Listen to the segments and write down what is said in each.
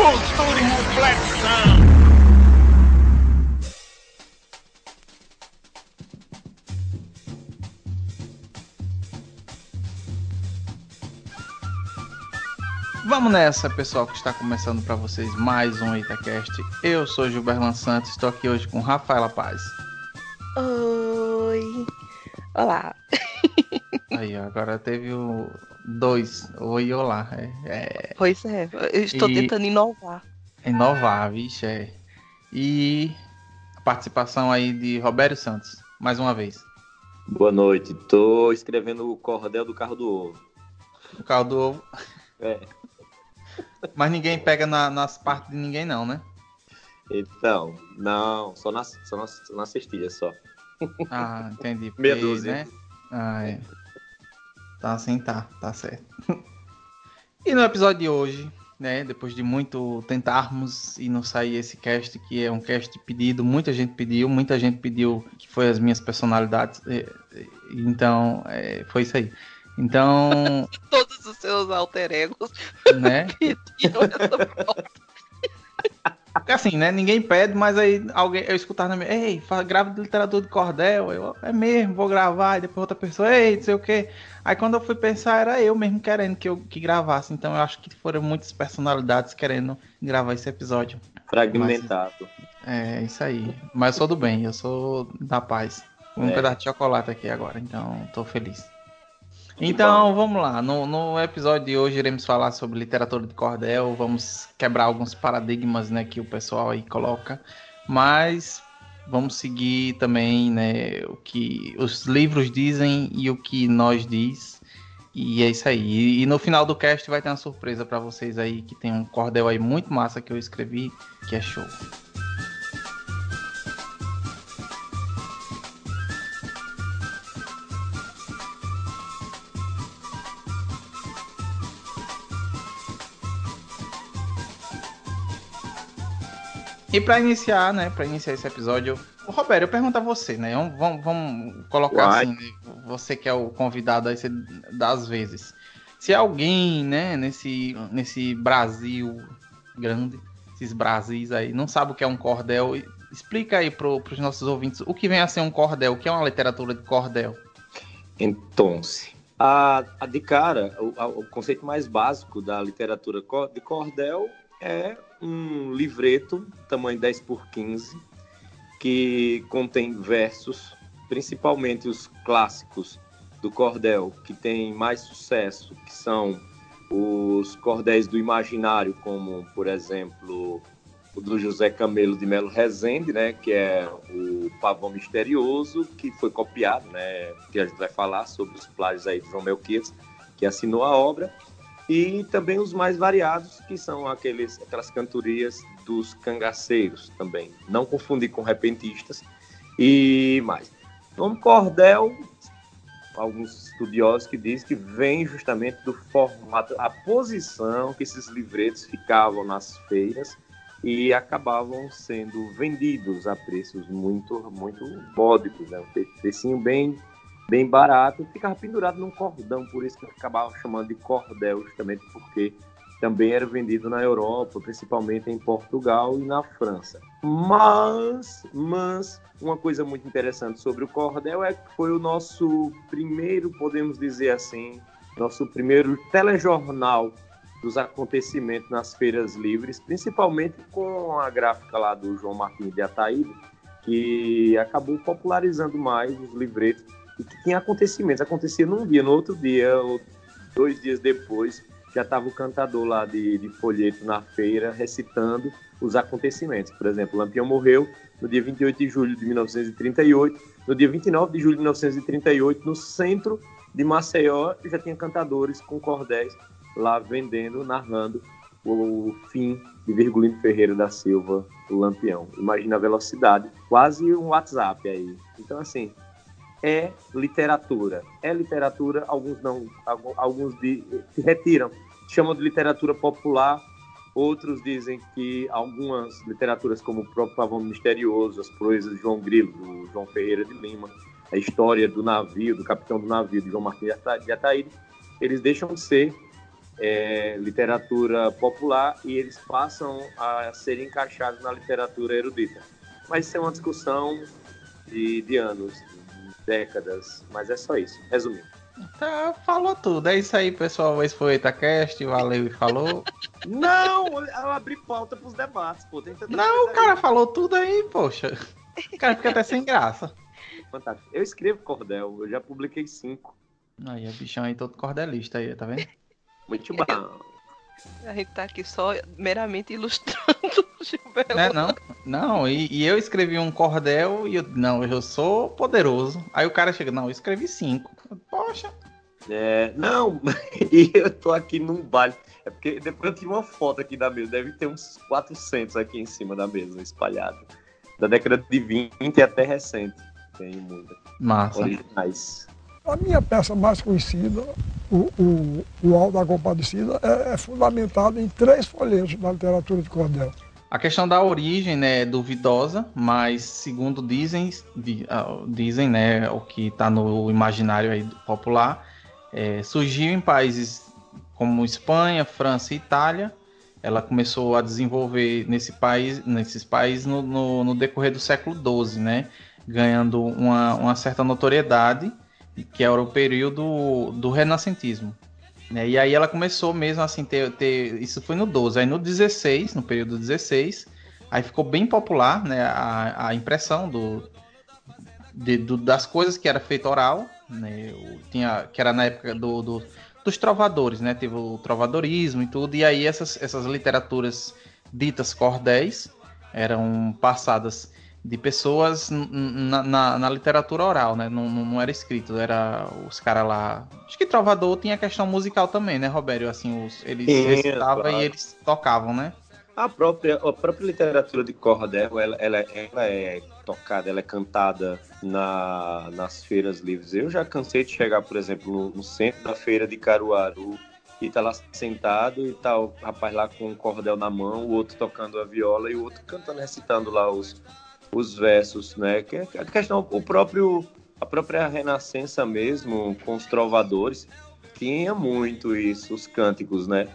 Cultura e reflexão. Vamos nessa, pessoal, que está começando para vocês mais um Itacast. Eu sou Gilberto Santos, estou aqui hoje com Rafaela Paz. Oi. Olá. Aí, agora teve o dois. Oi olá. É, é... Pois é, eu estou E- tentando inovar. Inovar, vixe, é. E a participação aí de Roberto Santos, mais uma vez. Boa noite. Tô escrevendo o cordel do carro do ovo. O carro do ovo. É. Mas ninguém pega na- nas partes de ninguém, não, né? Então, não, só na, só na, só na cestilha só. Ah, entendi. Meia Porque, dúzia. Né? Ah, é. Tá assim, tá, tá certo. E no episódio de hoje, né, depois de muito tentarmos e não sair esse cast, que é um cast pedido, muita gente pediu, muita gente pediu que foi as minhas personalidades, é, é, então é, foi isso aí. Então, Todos os seus alter egos né, pediram essa pauta. Porque assim, né? Ninguém pede, mas aí alguém, eu escutar na minha, ei, grava de literatura de cordel, eu, é mesmo, vou gravar, e depois outra pessoa, ei, não sei o quê. Aí quando eu fui pensar, era eu mesmo querendo que eu que gravasse, então eu acho que foram muitas personalidades querendo gravar esse episódio. Fragmentado. É isso aí. Mas eu sou do bem, eu sou da paz. Um É. pedaço de chocolate aqui agora, então tô feliz. Então vamos lá, no, no episódio de hoje iremos falar sobre literatura de cordel, vamos quebrar alguns paradigmas né, que o pessoal aí coloca, mas vamos seguir também né, o que os livros dizem e o que nós diz, e é isso aí. E, e no final do cast vai ter uma surpresa para vocês aí, que tem um cordel aí muito massa que eu escrevi, que é show. E pra iniciar, né, para iniciar esse episódio, Roberto, eu pergunto a você, né? Vamos, vamos, colocar assim, né, você que é o convidado aí das vezes. Se alguém, né, nesse nesse Brasil grande, esses Brasis aí, não sabe o que é um cordel, explica aí pro, pros nossos ouvintes o que vem a ser um cordel, o que é uma literatura de cordel. Então, a, a de cara, o, a- o conceito mais básico da literatura de cordel é um livreto, tamanho 10 por 15, que contém versos, principalmente os clássicos do cordel, que tem mais sucesso, que são os cordéis do imaginário, como, por exemplo, o do José Camelo de Melo Rezende, né, que é o Pavão Misterioso, que foi copiado, né, que a gente vai falar sobre os plágios aí de João Melquias, que assinou a obra, e também os mais variados, que são aqueles, aquelas cantorias dos cangaceiros também, não confundir com repentistas, e mais. O nome cordel, alguns estudiosos que dizem que vem justamente do formato, a posição que esses livretos ficavam nas feiras, e acabavam sendo vendidos a preços muito muito módicos, né? Um pre- precinho bem bem barato, ficava pendurado num cordão, por isso que acabavam chamando de cordel, justamente porque também era vendido na Europa, principalmente em Portugal e na França. Mas, mas uma coisa muito interessante sobre o cordel é que foi o nosso primeiro, podemos dizer assim, nosso primeiro telejornal dos acontecimentos nas feiras livres, principalmente com a gráfica lá do João Martins de Ataíde, que acabou popularizando mais os livretos e que tinha acontecimentos. Acontecia num dia, no outro dia, ou dois dias depois, já estava o cantador lá de, de folheto na feira recitando os acontecimentos. Por exemplo, Lampião morreu no dia 28 de julho de 1938. No dia 29 de julho de 1938, no centro de Maceió, já tinha cantadores com cordéis lá vendendo, narrando o fim de Virgulino Ferreira da Silva, o Lampião. Imagina a velocidade, quase um WhatsApp aí. Então, assim, é literatura. É literatura, alguns não, algu- alguns de, se retiram, chamam de literatura popular, outros dizem que algumas literaturas, como o próprio Pavão Misterioso, as proezas de João Grilo, do João Ferreira de Lima, a história do navio, do capitão do navio, de João Martins de Ata- de Ataíde, eles deixam de ser é, literatura popular e eles passam a ser encaixados na literatura erudita. Mas isso é uma discussão de, de anos, décadas, mas é só isso, resumindo. Tá, falou tudo. É isso aí, pessoal. Esse foi o Itacast. Valeu e falou. Não, eu abri pauta pros debates, pô. Não, o cara aí. falou tudo aí, poxa. O cara fica até sem graça. Fantástico. Eu escrevo cordel, eu já publiquei cinco. Aí, o bichão aí todo cordelista aí, tá vendo? Muito bom. A gente tá aqui só meramente ilustrando o Gilberto. Né, não? Não, e, e eu escrevi um cordel e eu, não, eu sou poderoso. Aí o cara chega, não, eu escrevi cinco. Poxa, É, não, e eu tô aqui num baile. É porque depois eu tive uma foto aqui da mesa, deve ter uns 400 aqui em cima da mesa, espalhado. Da década de 20 até recente. Tem muita. massa. Originais. A minha peça mais conhecida, o, o, o Alto da Compadecida, é, é fundamentado em três folhetos da literatura de cordel. A questão da origem né, é duvidosa, mas segundo dizem, di- ah, dizem né, o que está no imaginário popular, é, surgiu em países como Espanha, França e Itália. Ela começou a desenvolver nesse país, nesses países no, no- no decorrer do século XII, né, ganhando uma, uma certa notoriedade, que era o período do renascentismo. né? E aí ela começou mesmo assim ter, ter isso foi no 12, aí no 16, no período 16, aí ficou bem popular, né, a, a impressão do, de- do- das coisas que era feito oral, né, tinha que era na época do, do- dos trovadores, né, teve o trovadorismo e tudo, e aí essas, essas literaturas ditas cordéis eram passadas de pessoas na, na- na literatura oral, né? Não, não, não era escrito, era os caras lá. Acho que Trovador tinha questão musical também, né, Robério? Assim, os, eles Sim, recitavam claro. e eles tocavam, né? A própria, a própria literatura de cordel, ela, ela, ela é tocada, ela é cantada na, nas feiras livres. Eu já cansei de chegar, por exemplo, no, no centro da feira de Caruaru e tá lá sentado e tá o rapaz lá com um cordel na mão, o outro tocando a viola e o outro cantando, recitando lá os, os versos, né? Que é a questão, o próprio, a própria renascença mesmo, com os trovadores, tinha muito isso, os cânticos, né?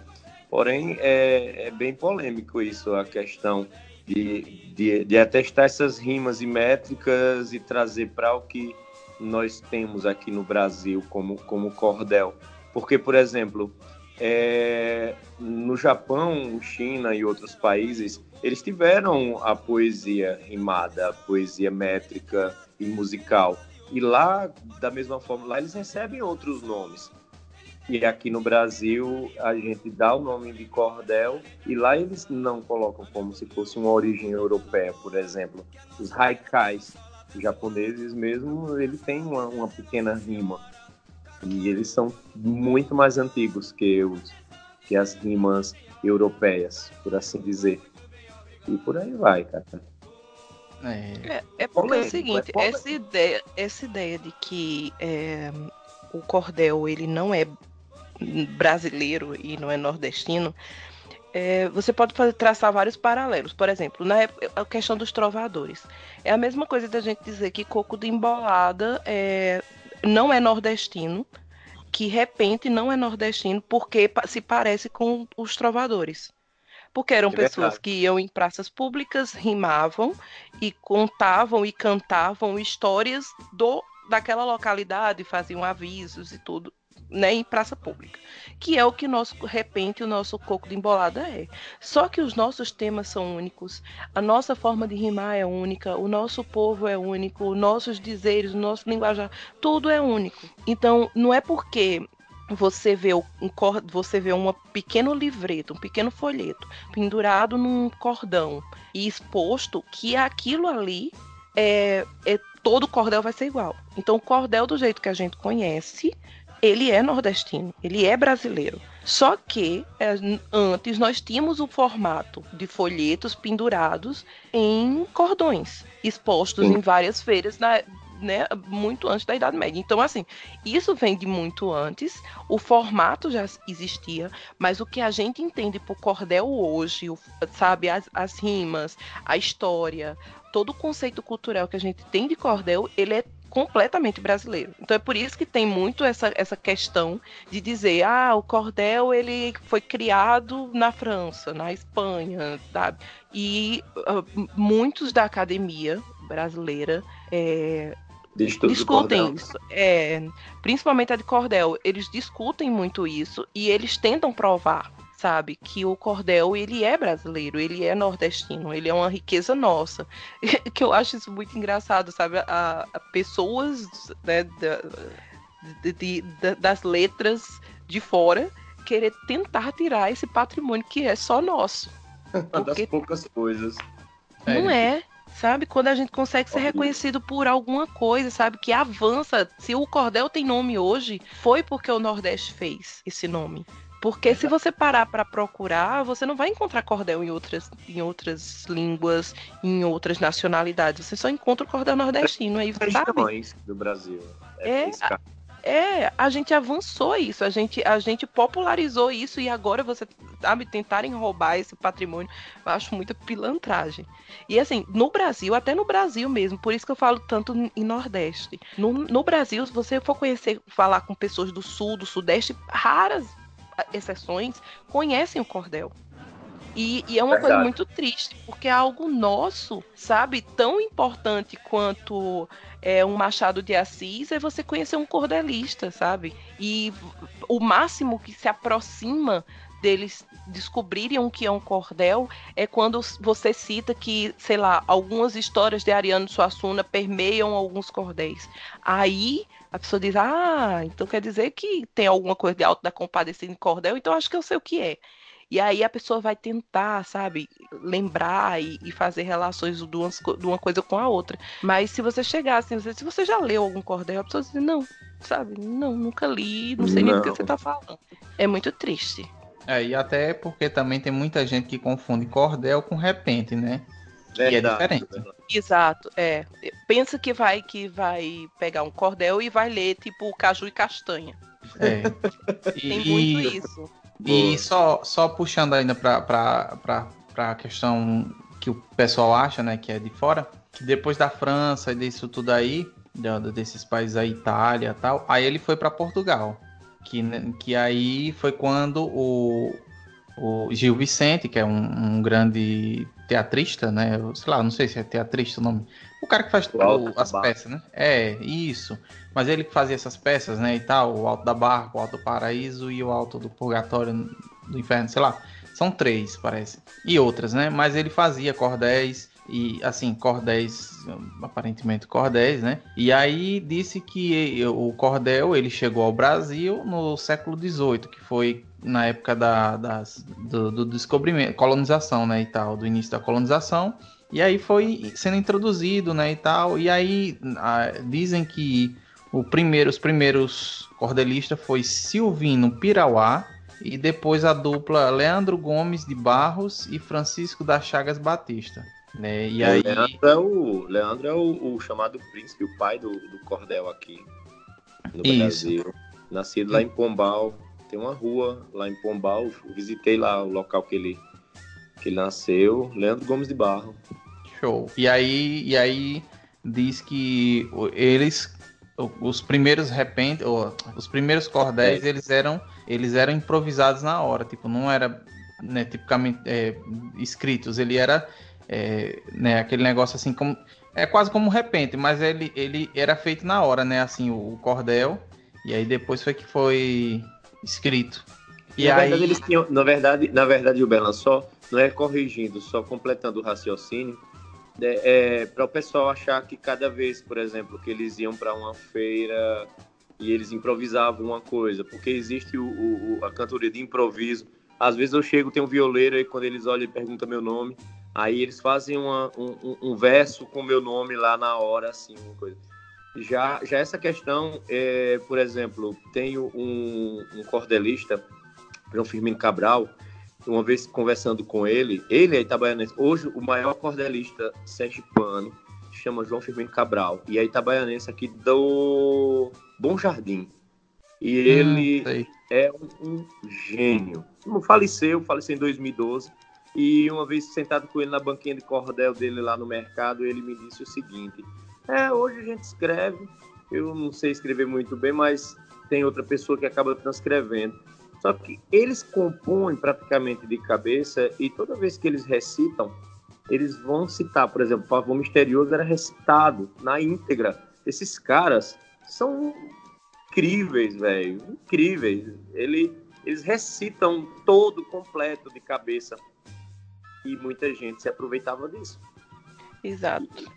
Porém, é, é bem polêmico isso, a questão de, de, de atestar essas rimas e métricas e trazer para o que nós temos aqui no Brasil como, como cordel. Porque, por exemplo, é, no Japão, China e outros países, eles tiveram a poesia rimada, a poesia métrica e musical. E lá, da mesma forma, lá eles recebem outros nomes. E aqui no Brasil, a gente dá o nome de cordel e lá eles não colocam como se fosse uma origem europeia, por exemplo. Os haikais japoneses mesmo, ele tem uma, uma pequena rima. E eles são muito mais antigos que, os, que as rimas europeias, por assim dizer. E por aí vai, cara. É, É, é porque é o Polêmico, seguinte, é essa ideia, essa ideia de que é, o cordel ele não é brasileiro e não é nordestino, é, você pode fazer, traçar vários paralelos. Por exemplo, na época, a questão dos trovadores. É a mesma coisa da gente dizer que coco de embolada é, não é nordestino, que repente não é nordestino porque se parece com os trovadores. Porque eram É pessoas que iam em praças públicas, rimavam e contavam e cantavam histórias do daquela localidade, faziam avisos e tudo, né, em praça pública. Que é o que nosso repente o nosso coco de embolada é. Só que os nossos temas são únicos, a nossa forma de rimar é única, o nosso povo é único, os nossos dizeres, o nosso linguajar, tudo é único. Então, não é porque você vê um você vê um pequeno livreto, um pequeno folheto pendurado num cordão e exposto que aquilo ali é, é todo cordel vai ser igual. Então o cordel do jeito que a gente conhece, ele é nordestino, ele é brasileiro. Só que é, antes nós tínhamos o formato de folhetos pendurados em cordões, expostos Sim. em várias feiras na- né, muito antes da Idade Média. Então, assim, isso vem de muito antes, o formato já existia, mas o que a gente entende por cordel hoje, o- sabe, as, as rimas, a história, todo o conceito cultural que a gente tem de cordel, ele é completamente brasileiro. Então é por isso que tem muito essa, essa questão de dizer, ah, o cordel ele foi criado na França, na Espanha, sabe? E uh, muitos da academia brasileira é, discutem isso. É, principalmente a de cordel, eles discutem muito isso e eles tentam provar sabe que o cordel ele é brasileiro, ele é nordestino, ele é uma riqueza nossa. que eu acho isso muito engraçado, sabe? A, a pessoas né, da, de, de, de, das letras de fora querer tentar tirar esse patrimônio que é só nosso. Uma das poucas coisas. Não é. é sabe? Quando a gente consegue ser reconhecido por alguma coisa, sabe? Que avança. Se o cordel tem nome hoje, foi porque o Nordeste fez esse nome. Porque se você parar para procurar, você não vai encontrar cordel em outras, em outras línguas, em outras nacionalidades. Você só encontra o cordel nordestino aí, sabe? do Brasil. É, é, é, a gente avançou isso, a gente, a gente popularizou isso e agora você, sabe, tentarem roubar esse patrimônio, eu acho muita pilantragem. E assim, no Brasil, até no Brasil mesmo, por isso que eu falo tanto em Nordeste. No, no Brasil, se você for conhecer, falar com pessoas do Sul, do Sudeste, raras exceções, conhecem o cordel. E, e, é uma Verdade. coisa muito triste, porque é algo nosso, sabe? Tão importante quanto é, um Machado de Assis é você conhecer um cordelista, sabe? E o máximo que se aproxima deles descobrirem o que é um cordel é quando você cita que, sei lá, algumas histórias de Ariano Suassuna permeiam alguns cordéis. Aí a pessoa diz, ah, então quer dizer que tem alguma coisa de alto da compadecida em cordel, então acho que eu sei o que é. E aí a pessoa vai tentar, sabe, lembrar e, e fazer relações de uma, de uma, coisa com a outra. Mas se você chegar assim, se você já leu algum cordel, a pessoa diz, não, sabe, não, nunca li, não sei não. nem do que você tá falando. É muito triste. É, e até porque também tem muita gente que confunde cordel com repente, né? Verdade, e é diferente. Exato, é. Pensa que vai que vai pegar um cordel e vai ler tipo caju e castanha. É. tem e, muito isso. E só, só puxando ainda para a questão que o pessoal acha, né, que é de fora, que depois da França e disso tudo aí, desses países aí, Itália e tal, aí ele foi para Portugal. Que, que aí foi quando o, o Gil Vicente, que é um, um, grande teatrista, né? Sei lá, não sei se é teatrista o nome. O cara que faz o, as peças, né? É, isso. Mas ele que fazia essas peças, né? E tal, o Alto da Barra, o Alto do Paraíso e o Alto do Purgatório do Inferno, sei lá. São três, parece. E outras, né? Mas ele fazia cordéis e assim, cordéis, aparentemente cordéis, né? E aí disse que o cordel ele chegou ao Brasil no século XVIII, que foi na época da, das, do, do, descobrimento, colonização, né, e tal, do início da colonização. E aí foi sendo introduzido, né, e tal. E aí a, dizem que o primeiro, os primeiros cordelistas foi Silvino Pirauá e depois a dupla Leandro Gomes de Barros e Francisco das Chagas Batista. Né? E aí... Leandro é, o, Leandro é o, o chamado príncipe, o pai do, do cordel aqui no Isso. Brasil. Nascido lá em Pombal. Tem uma rua lá em Pombal. Visitei lá o local que ele, que ele nasceu. Leandro Gomes de Barro. Show. E aí, e aí diz que eles os primeiros repente, os primeiros cordéis, é. eles eram eles eram improvisados na hora, tipo, não era né, tipicamente é, escritos, ele era é, né, aquele negócio assim como. É quase como um repente, mas ele, ele era feito na hora, né? Assim, o, o cordel. E aí depois foi que foi escrito. E na aí... verdade, eles tinham, na verdade, na verdade, o Belan só não é corrigindo, só completando o raciocínio, é, é para o pessoal achar que cada vez, por exemplo, que eles iam para uma feira e eles improvisavam uma coisa, porque existe o, o, a cantoria de improviso. Às vezes eu chego, tem um violeiro e quando eles olham e perguntam meu nome, Aí eles fazem uma, um, um, verso com meu nome lá na hora, assim, uma coisa. Já, já essa questão, é, por exemplo, tenho um, um cordelista, João Firmino Cabral, uma vez conversando com ele, ele é itabaianense, hoje o maior cordelista sergipano, chama João Firmino Cabral, e é itabaianense aqui do Bom Jardim. E ele hum, é um, um, gênio. Faleceu, faleceu em 2012, e uma vez sentado com ele na banquinha de cordel dele lá no mercado, ele me disse o seguinte: É, hoje a gente escreve, eu não sei escrever muito bem, mas tem outra pessoa que acaba transcrevendo. Só que eles compõem praticamente de cabeça e toda vez que eles recitam, eles vão citar, por exemplo, Pavão Misterioso era recitado na íntegra. Esses caras são incríveis, velho, incríveis. Ele, eles recitam todo completo de cabeça e muita gente se aproveitava disso. Exato.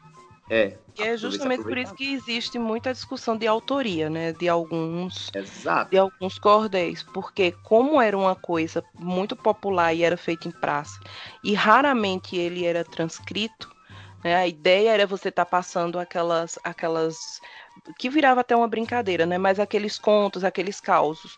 É. E é justamente por isso que existe muita discussão de autoria, né? De alguns, Exato. de alguns cordéis, porque como era uma coisa muito popular e era feita em praça, e raramente ele era transcrito, né? A ideia era você estar tá passando aquelas, aquelas que virava até uma brincadeira, né? Mas aqueles contos, aqueles causos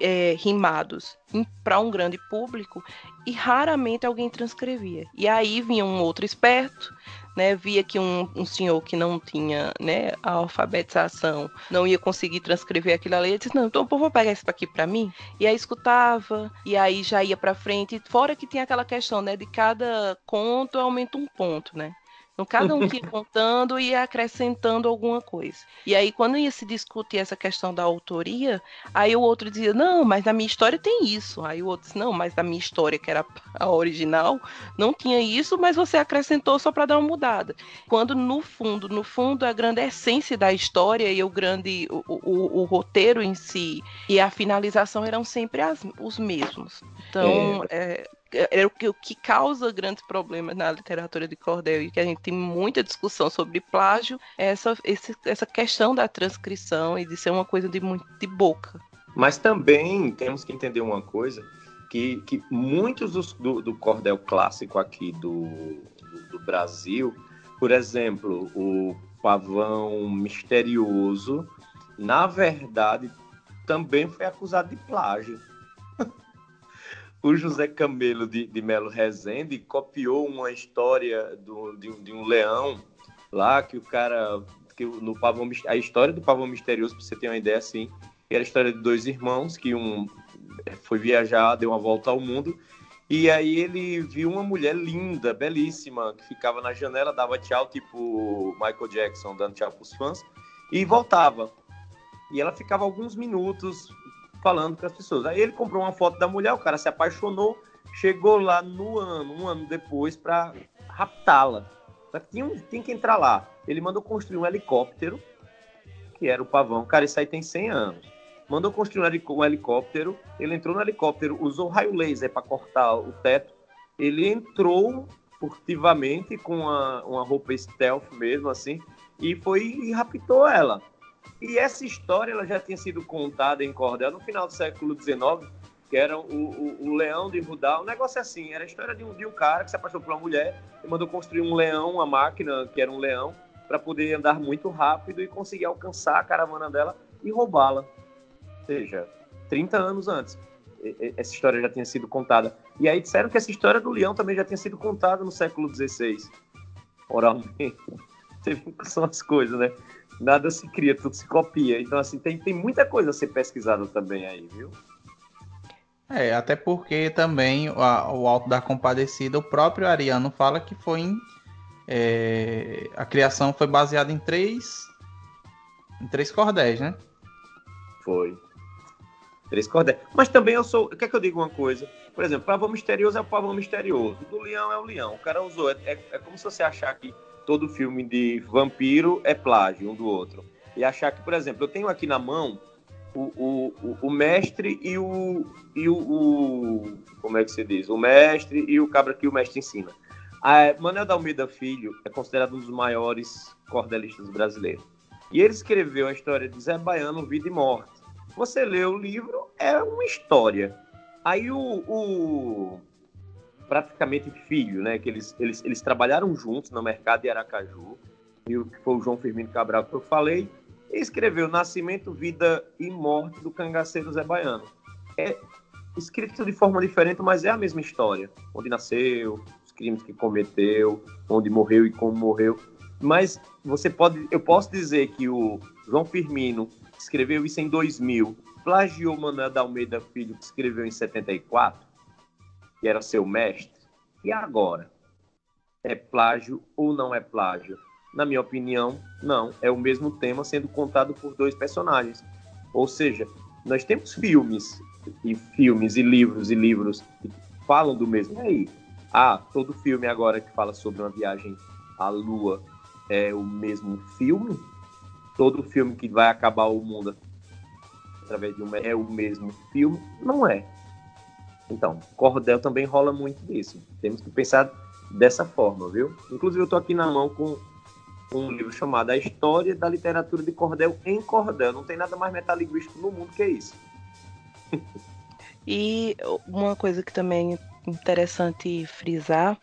é, rimados para um grande público e raramente alguém transcrevia. E aí vinha um outro esperto né, via que um, um, senhor que não tinha né, a alfabetização não ia conseguir transcrever aquilo ali, ele disse, não, então eu vou pegar isso aqui para mim. E aí escutava, e aí já ia para frente, fora que tinha aquela questão, né, de cada conto aumenta um ponto, né? Então, cada um que ia contando e ia acrescentando alguma coisa. E aí, quando ia se discutir essa questão da autoria, aí o outro dizia, não, mas na minha história tem isso. Aí o outro disse, não, mas na minha história, que era a original, não tinha isso, mas você acrescentou só para dar uma mudada. Quando, no fundo, no fundo, a grande essência da história e o grande, o, o, o roteiro em si e a finalização eram sempre as, os mesmos. Então, é. É, é o que, o que causa grandes problemas na literatura de cordel e que a gente tem muita discussão sobre plágio é essa, esse, essa questão da transcrição e de ser uma coisa de muito de boca. Mas também temos que entender uma coisa que, que muitos dos, do, do cordel clássico aqui do, do, do Brasil, por exemplo, o pavão misterioso, na verdade, também foi acusado de plágio o José Camelo de, de Melo Rezende copiou uma história do, de, de, um leão lá que o cara que no pavão a história do pavão misterioso para você ter uma ideia assim era a história de dois irmãos que um foi viajar deu uma volta ao mundo e aí ele viu uma mulher linda belíssima que ficava na janela dava tchau tipo Michael Jackson dando tchau os fãs e voltava. E ela ficava alguns minutos falando com as pessoas. Aí ele comprou uma foto da mulher, o cara se apaixonou, chegou lá no ano, um ano depois, para raptá-la. Só que tinha, tinha que entrar lá. Ele mandou construir um helicóptero, que era o pavão. Cara, isso aí tem 100 anos. Mandou construir um helicóptero. Ele entrou no helicóptero, usou raio laser para cortar o teto. Ele entrou furtivamente com uma, uma roupa stealth mesmo, assim, e foi e raptou ela. E essa história ela já tinha sido contada em cordel no final do século XIX, que era o, o, o leão de Rudá. Um negócio assim, era a história de um, de um cara que se apaixonou por uma mulher e mandou construir um leão, uma máquina que era um leão, para poder andar muito rápido e conseguir alcançar a caravana dela e roubá-la. Ou seja, 30 anos antes. Essa história já tinha sido contada. E aí disseram que essa história do leão também já tinha sido contada no século XVI, oralmente. São as coisas, né? Nada se cria, tudo se copia. Então, assim, tem, tem muita coisa a ser pesquisada também aí, viu? É, até porque também o, o Alto da Compadecida, o próprio Ariano fala que foi em, é, a criação foi baseada em três em três cordéis, né? Foi. Três cordéis. Mas também eu sou. Quer que eu diga uma coisa? Por exemplo, pavão misterioso é o pavão misterioso. Do leão é o leão. O cara usou. É, é, é como se você achar que todo filme de vampiro é plágio um do outro. E achar que, por exemplo, eu tenho aqui na mão o, o, o, mestre e o, e o, o, Como é que se diz? O mestre e o cabra que o mestre ensina. A Manuel da Almeida Filho é considerado um dos maiores cordelistas brasileiros. E ele escreveu a história de Zé Baiano, Vida e Morte. Você lê o livro, é uma história. Aí o, o praticamente filho, né? Que eles, eles, eles trabalharam juntos no mercado de Aracaju, e o que foi o João Firmino Cabral que eu falei, e escreveu Nascimento, Vida e Morte do Cangaceiro Zé Baiano. É escrito de forma diferente, mas é a mesma história. Onde nasceu, os crimes que cometeu, onde morreu e como morreu. Mas você pode, eu posso dizer que o João Firmino escreveu isso em 2000, plagiou Manuel da Almeida Filho, que escreveu em 74 que era seu mestre, e agora? É plágio ou não é plágio? Na minha opinião, não. É o mesmo tema sendo contado por dois personagens. Ou seja, nós temos filmes e filmes e livros e livros que falam do mesmo. E aí? Ah, todo filme agora que fala sobre uma viagem à Lua é o mesmo filme? Todo filme que vai acabar o mundo através de um é o mesmo filme? Não é. Então, Cordel também rola muito disso. Temos que pensar dessa forma, viu? Inclusive, eu estou aqui na mão com um livro chamado A História da Literatura de Cordel em Cordel. Não tem nada mais metalinguístico no mundo que isso. E uma coisa que também é interessante frisar,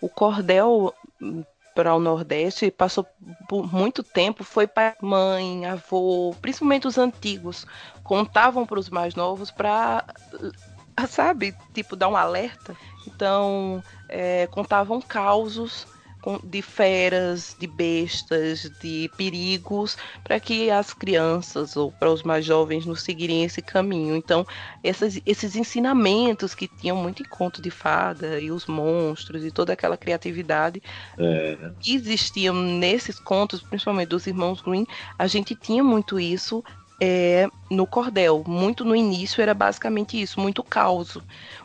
o cordel hum, para o Nordeste passou por muito tempo, foi para mãe, avô, principalmente os antigos, contavam para os mais novos para, sabe, tipo, dar um alerta. Então, é, contavam causos de feras, de bestas, de perigos, para que as crianças ou para os mais jovens não seguirem esse caminho. Então, esses, esses ensinamentos que tinham muito em conto de fada e os monstros e toda aquela criatividade é. que existiam nesses contos, principalmente dos irmãos Green, a gente tinha muito isso é, no cordel. Muito no início era basicamente isso, muito caos,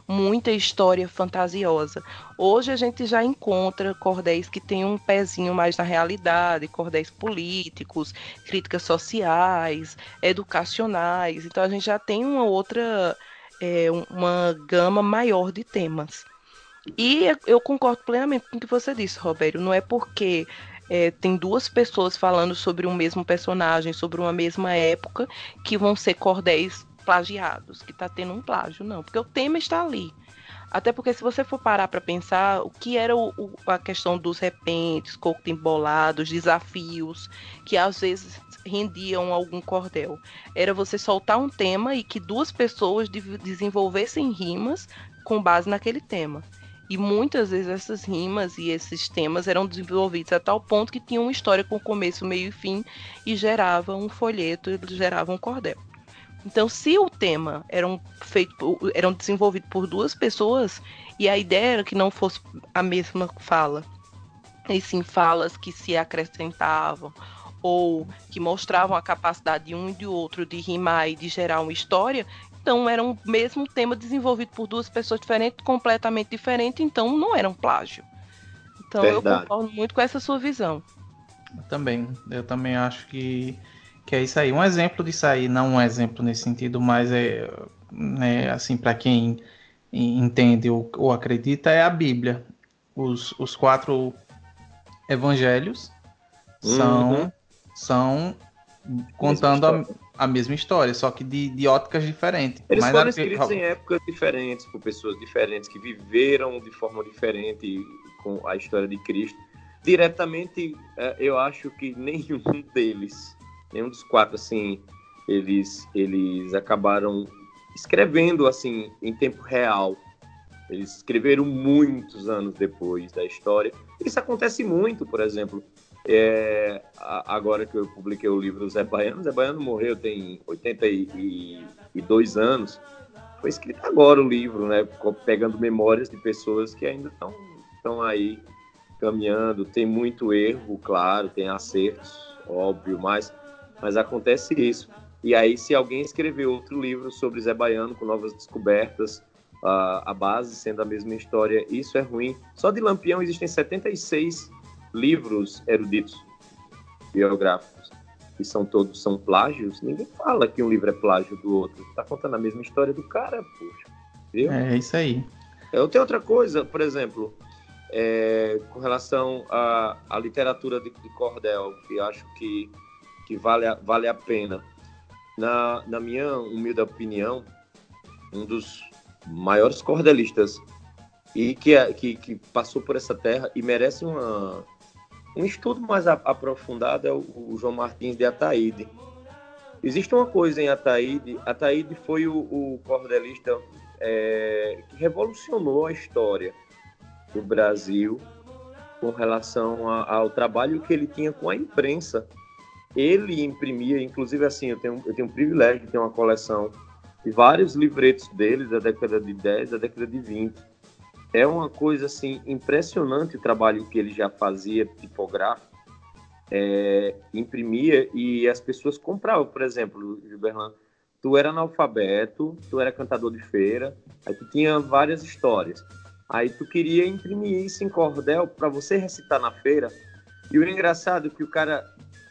muita história fantasiosa. Hoje a gente já encontra cordéis que têm um pezinho mais na realidade, cordéis políticos, críticas sociais, educacionais. Então a gente já tem uma outra, é, uma gama maior de temas. E eu concordo plenamente com o que você disse, Roberto. Não é porque é, tem duas pessoas falando sobre um mesmo personagem, sobre uma mesma época, que vão ser cordéis plagiados, que tá tendo um plágio, não, porque o tema está ali. Até porque se você for parar para pensar o que era o, o, a questão dos repentes, coco embolados, desafios, que às vezes rendiam algum cordel. Era você soltar um tema e que duas pessoas de, desenvolvessem rimas com base naquele tema. E muitas vezes essas rimas e esses temas eram desenvolvidos a tal ponto que tinham uma história com começo, meio e fim e gerava um folheto, gerava um cordel. Então, se o tema eram feito, eram desenvolvido por duas pessoas e a ideia era que não fosse a mesma fala, e sim falas que se acrescentavam ou que mostravam a capacidade de um e de outro de rimar e de gerar uma história, então era um mesmo tema desenvolvido por duas pessoas diferentes, completamente diferentes, então não era um plágio. Então Verdade. eu concordo muito com essa sua visão. Eu também, eu também acho que, que é isso aí. Um exemplo disso aí, não um exemplo nesse sentido, mas é né, assim para quem entende ou, ou, acredita é a Bíblia. Os, os quatro evangelhos são uhum. são contando a, a mesma história, só que de, de óticas diferentes. Eles Mas foram escritos em épocas diferentes, por pessoas diferentes, que viveram de forma diferente com a história de Cristo. Diretamente, é, eu acho que nenhum deles, nenhum dos quatro, assim, eles, eles acabaram escrevendo, assim, em tempo real. Eles escreveram muitos anos depois da história. Isso acontece muito, por exemplo, é, agora que eu publiquei o livro Zé Baiano, Zé Baiano morreu tem 82 anos. Foi escrito agora o livro, né? Pegando memórias de pessoas que ainda estão, estão aí caminhando. Tem muito erro, claro, tem acertos, óbvio, mas, mas acontece isso. E aí, se alguém escrever outro livro sobre Zé Baiano com novas descobertas, a, a base sendo a mesma história, isso é ruim. Só de Lampião existem 76 livros eruditos biográficos que são todos são plágios, ninguém fala que um livro é plágio do outro. Está contando a mesma história do cara, poxa. Viu? É isso aí. Eu tenho outra coisa, por exemplo, é, com relação à, à literatura de, de, cordel, que acho que, que vale, a, vale a pena. Na, na minha humilde opinião, um dos maiores cordelistas e que, é, que, que passou por essa terra e merece uma, um estudo mais aprofundado é o, o, João Martins de Ataíde. Existe uma coisa em Ataíde. Ataíde foi o, o cordelista é, que revolucionou a história do Brasil com relação a, ao trabalho que ele tinha com a imprensa. Ele imprimia, inclusive assim, eu tenho, eu tenho um privilégio de ter uma coleção de vários livretos dele da década de 10, da década de 20 é uma coisa assim impressionante o trabalho que ele já fazia tipográfico é, imprimia e as pessoas compravam. Por exemplo, Gilberlan, tu era analfabeto, tu era cantador de feira, aí tu tinha várias histórias. Aí tu queria imprimir isso em cordel para você recitar na feira. E o engraçado é que o cara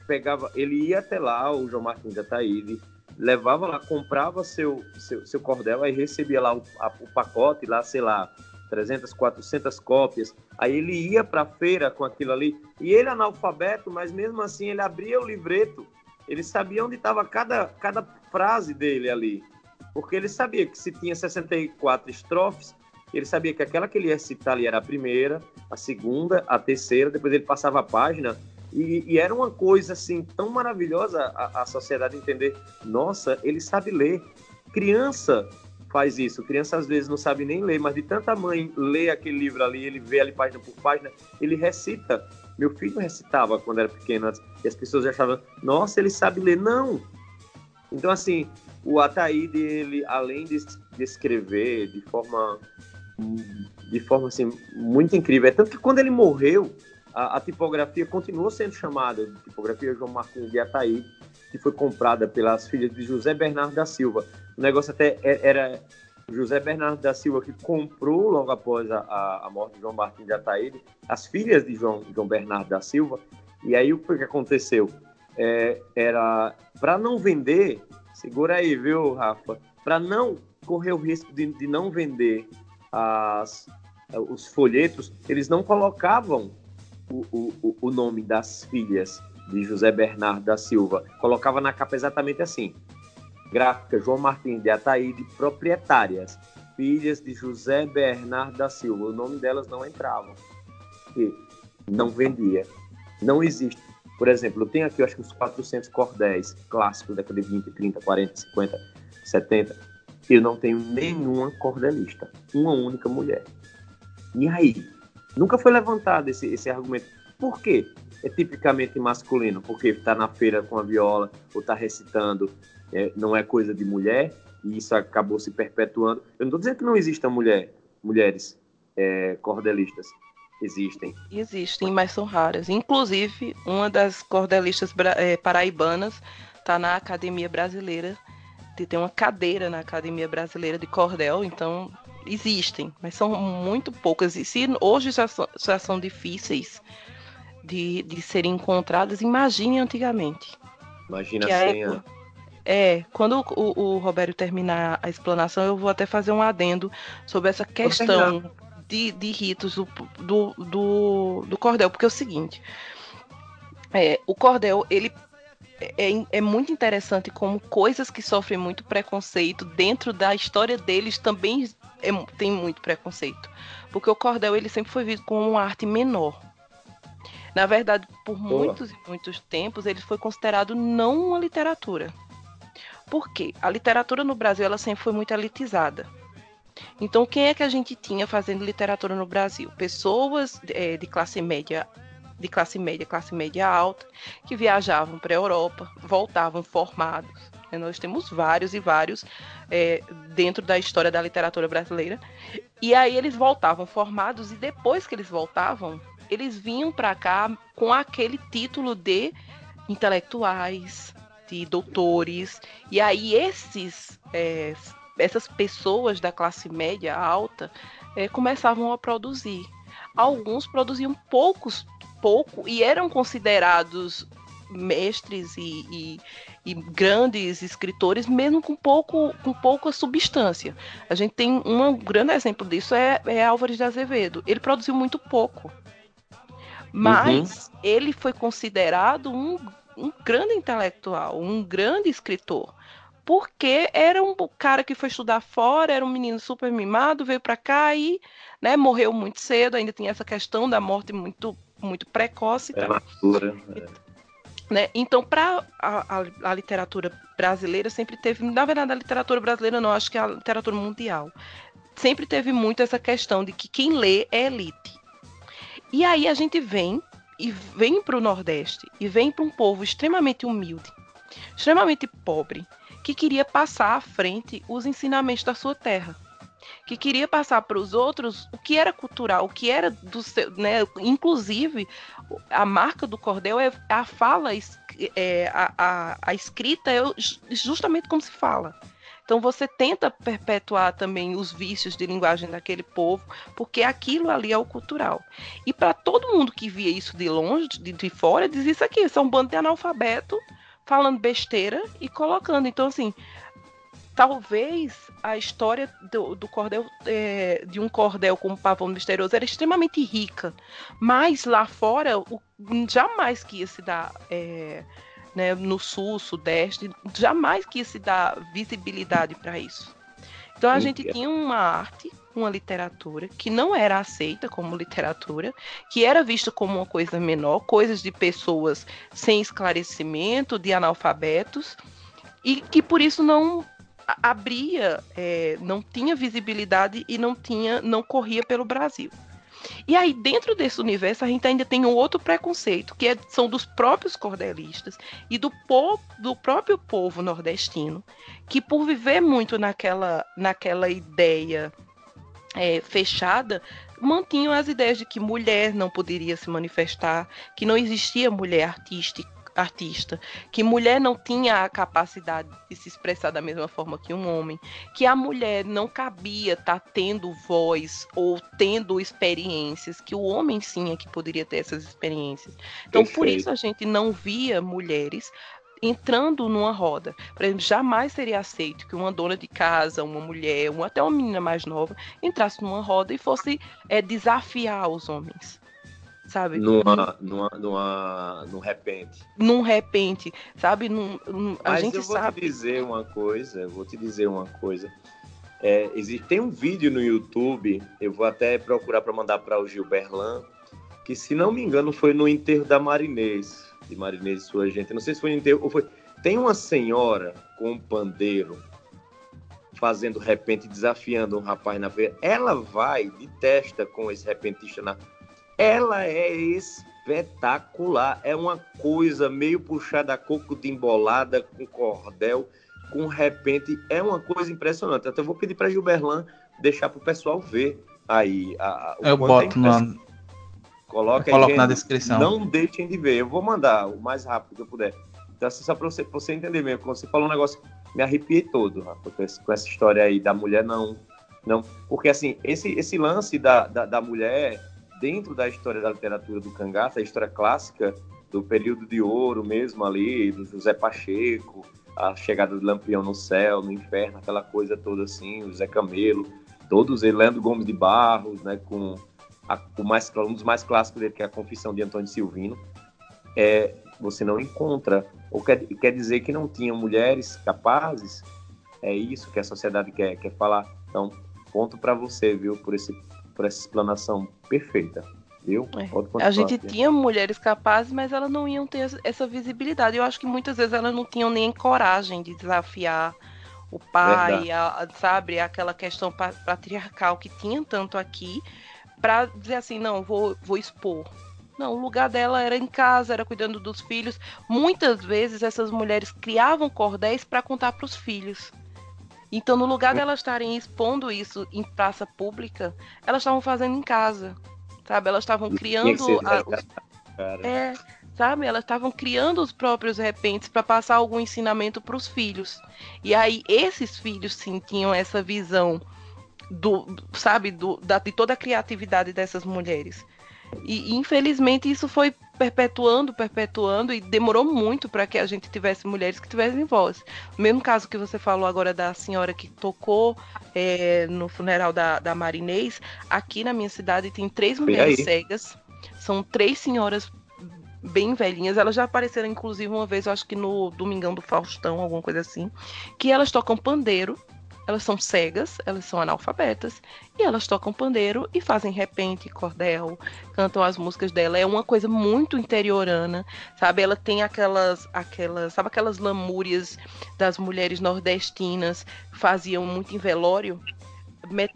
pegava, ele ia até lá, o João Martins da Ataíde, levava lá, comprava seu, seu, seu cordel, aí recebia lá o, a, o pacote, lá, sei lá, 300, 400 cópias. Aí ele ia para a feira com aquilo ali. E ele analfabeto, mas mesmo assim ele abria o livreto. Ele sabia onde estava cada, cada frase dele ali. Porque ele sabia que se tinha 64 estrofes, ele sabia que aquela que ele ia citar ali era a primeira, a segunda, a terceira, depois ele passava a página. E, e era uma coisa assim tão maravilhosa a, a sociedade entender: nossa, ele sabe ler. Criança faz isso. Criança às vezes não sabe nem ler, mas de tanta mãe ler aquele livro ali, ele vê ali página por página, ele recita. Meu filho recitava quando era pequeno, e as pessoas achavam, nossa, ele sabe ler. Não! Então, assim, o Ataíde, ele, além de, escrever de forma, de forma assim, muito incrível, é tanto que quando ele morreu, a, a tipografia continuou sendo chamada de tipografia João Martins de Ataíde, que foi comprada pelas filhas de José Bernardo da Silva. O negócio até é, era José Bernardo da Silva que comprou logo após a, a morte de João Martins de Ataíde, as filhas de João, João Bernardo da Silva. E aí o que aconteceu? É, era para não vender, segura aí, viu, Rafa? Para não correr o risco de, de não vender as, os folhetos, eles não colocavam o, o, o nome das filhas de José Bernardo da Silva. Colocava na capa exatamente assim: Gráfica João Martins de Ataíde, proprietárias, filhas de José Bernardo da Silva. O nome delas não entrava, não vendia. Não existe. Por exemplo, eu tenho aqui, eu acho que uns 400 cordéis clássicos, década de 20, 30, 40, 50, 70. Eu não tenho nenhuma cordelista, uma única mulher. E aí? Nunca foi levantado esse, esse argumento. Por quê? É tipicamente masculino, porque está na feira com a viola ou está recitando é, não é coisa de mulher, e isso acabou se perpetuando. Eu não estou dizendo que não existam mulher, mulheres é, cordelistas. Existem. Existem, mas são raras. Inclusive, uma das cordelistas é, paraibanas está na Academia Brasileira, tem uma cadeira na Academia Brasileira de Cordel, então existem, mas são muito poucas. E se hoje já são, já são difíceis de, de serem encontradas, imagine antigamente. Imagina a senha. É, quando o, o Roberto terminar a explanação, eu vou até fazer um adendo sobre essa questão de, de ritos do, do, do, do, cordel, porque é o seguinte, é, o cordel, ele é, é, muito interessante como coisas que sofrem muito preconceito dentro da história deles também é, tem muito preconceito, porque o cordel ele sempre foi visto como uma arte menor. Na verdade, por Boa. muitos e muitos tempos, ele foi considerado não uma literatura. Por quê? A literatura no Brasil ela sempre foi muito elitizada. Então, quem é que a gente tinha fazendo literatura no Brasil? Pessoas é, de classe média, de classe média, classe média alta, que viajavam para a Europa, voltavam formados. Né? Nós temos vários e vários é, dentro da história da literatura brasileira. E aí eles voltavam formados e depois que eles voltavam, eles vinham para cá com aquele título de intelectuais, de doutores. E aí esses é, essas pessoas da classe média alta é, começavam a produzir. Alguns produziam poucos, pouco e eram considerados mestres e, e, e, grandes escritores, mesmo com pouco com pouca substância. A gente tem um grande exemplo disso é, é Álvares de Azevedo. Ele produziu muito pouco, mas uhum. ele foi considerado um um grande intelectual, um grande escritor. Porque era um cara que foi estudar fora, era um menino super mimado, veio para cá e né, morreu muito cedo, ainda tinha essa questão da morte muito, muito precoce. É matura. É. Né? Então, para a, a, a, literatura brasileira, sempre teve, na verdade, a literatura brasileira não, acho que a literatura mundial, sempre teve muito essa questão de que quem lê é elite. E aí a gente vem e vem para o Nordeste e vem para um povo extremamente humilde, extremamente pobre, que queria passar à frente os ensinamentos da sua terra. que queria passar para os outros o que era cultural, o que era do seu, né? Inclusive, a marca do cordel é a fala, é, a, a, a escrita é justamente como se fala. Então você tenta perpetuar também os vícios de linguagem daquele povo, porque aquilo ali é o cultural. E para todo mundo que via isso de longe, de, de fora, diz isso aqui, são um bando de analfabeto falando besteira e colocando. Então, assim, talvez a história do, do cordel é, de um cordel como pavão misterioso era extremamente rica, mas lá fora o, jamais que ia se dar é, né, no sul, sudeste, jamais que ia se dar visibilidade para isso. Então a Sim. gente tinha uma arte, uma literatura que não era aceita como literatura, que era vista como uma coisa menor, coisas de pessoas sem esclarecimento, de analfabetos, e que por isso não abria, é, não tinha visibilidade e não tinha, não corria pelo Brasil. E aí, dentro desse universo, a gente ainda tem um outro preconceito, que é, são dos próprios cordelistas e do, po do próprio povo nordestino, que por viver muito naquela, naquela ideia é, fechada, mantinham as ideias de que mulher não poderia se manifestar, que não existia mulher artística artista, que mulher não tinha a capacidade de se expressar da mesma forma que um homem, que a mulher não cabia estar tá tendo voz ou tendo experiências, que o homem sim é que poderia ter essas experiências. Então, Perfeito. por isso a gente não via mulheres entrando numa roda. Por exemplo, jamais seria aceito que uma dona de casa, uma mulher, ou até uma menina mais nova, entrasse numa roda e fosse é, desafiar os homens sabe? Numa, numa, numa, num repente. Num repente, sabe? Num, num, a Mas gente eu vou sabe. te dizer uma coisa, vou te dizer uma coisa. É, existe, tem um vídeo no YouTube, eu vou até procurar para mandar para o Gilberlan, que se não me engano foi no enterro da Marinês, de Marinês e sua gente. Não sei se foi no enterro ou foi. Tem uma senhora com um pandeiro fazendo repente, desafiando um rapaz na feira. Ela vai de testa com esse repentista na, ela é espetacular. É uma coisa meio puxada a coco de embolada com cordel, com repente. É uma coisa impressionante. Até vou pedir para Gilberlan deixar para o pessoal ver aí. A, a, Eu boto é na. Coloca coloco na descrição. Não deixem de ver. Eu vou mandar o mais rápido que eu puder. Então, assim, só para você, você entender mesmo. Quando você falou um negócio, me arrepiei todo, rapaz, com essa história aí da mulher não. não Porque, assim, esse, esse lance da, da, da mulher dentro da história da literatura do cangaço, a história clássica do período de ouro mesmo ali, do José Pacheco, a chegada do Lampião no céu, no inferno, aquela coisa toda assim, o Zé Camelo, todos eles, Leandro Gomes de Barros, né, com a, o mais, um dos mais clássicos dele, que é a Confissão de Antônio Silvino, é, você não encontra, ou quer, quer dizer que não tinham mulheres capazes, é isso que a sociedade quer, quer falar. Então, ponto para você, viu, por esse por essa explanação perfeita. Viu? É. A gente tinha mulheres capazes, mas elas não iam ter essa visibilidade. Eu acho que muitas vezes elas não tinham nem coragem de desafiar o pai, a, sabe, aquela questão patriarcal que tinha tanto aqui, para dizer assim, não, vou, vou expor. Não, o lugar dela era em casa, era cuidando dos filhos. Muitas vezes essas mulheres criavam cordéis para contar para os filhos. Então, no lugar delas estarem expondo isso em praça pública, elas estavam fazendo em casa, sabe? Elas estavam criando. A, os... É, sabe? Elas estavam criando os próprios repentes para passar algum ensinamento para os filhos. E aí, esses filhos sim tinham essa visão do, sabe, do, da, de toda a criatividade dessas mulheres. E infelizmente isso foi perpetuando, perpetuando e demorou muito para que a gente tivesse mulheres que tivessem voz. O mesmo caso que você falou agora da senhora que tocou é, no funeral da, da Marinês, aqui na minha cidade tem três mulheres cegas. São três senhoras bem velhinhas. Elas já apareceram, inclusive, uma vez, eu acho que no Domingão do Faustão, alguma coisa assim. Que elas tocam pandeiro elas são cegas, elas são analfabetas, e elas tocam pandeiro e fazem repente, cordel, cantam as músicas dela. É uma coisa muito interiorana, sabe? Ela tem aquelas, aquelas, sabe aquelas lamúrias das mulheres nordestinas que faziam muito em velório?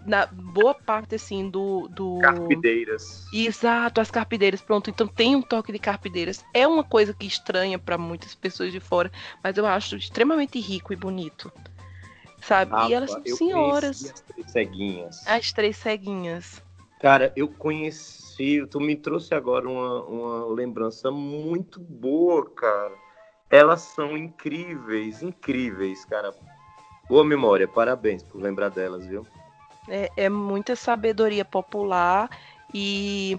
na boa parte assim do, do carpideiras exato as carpideiras pronto então tem um toque de carpideiras é uma coisa que estranha para muitas pessoas de fora mas eu acho extremamente rico e bonito sabe? e elas são senhoras. As três ceguinhas. As três ceguinhas. Cara, eu conheci, tu me trouxe agora uma, uma lembrança muito boa, cara. Elas são incríveis, incríveis, cara. Boa memória, parabéns por lembrar delas, viu? É, é muita sabedoria popular e,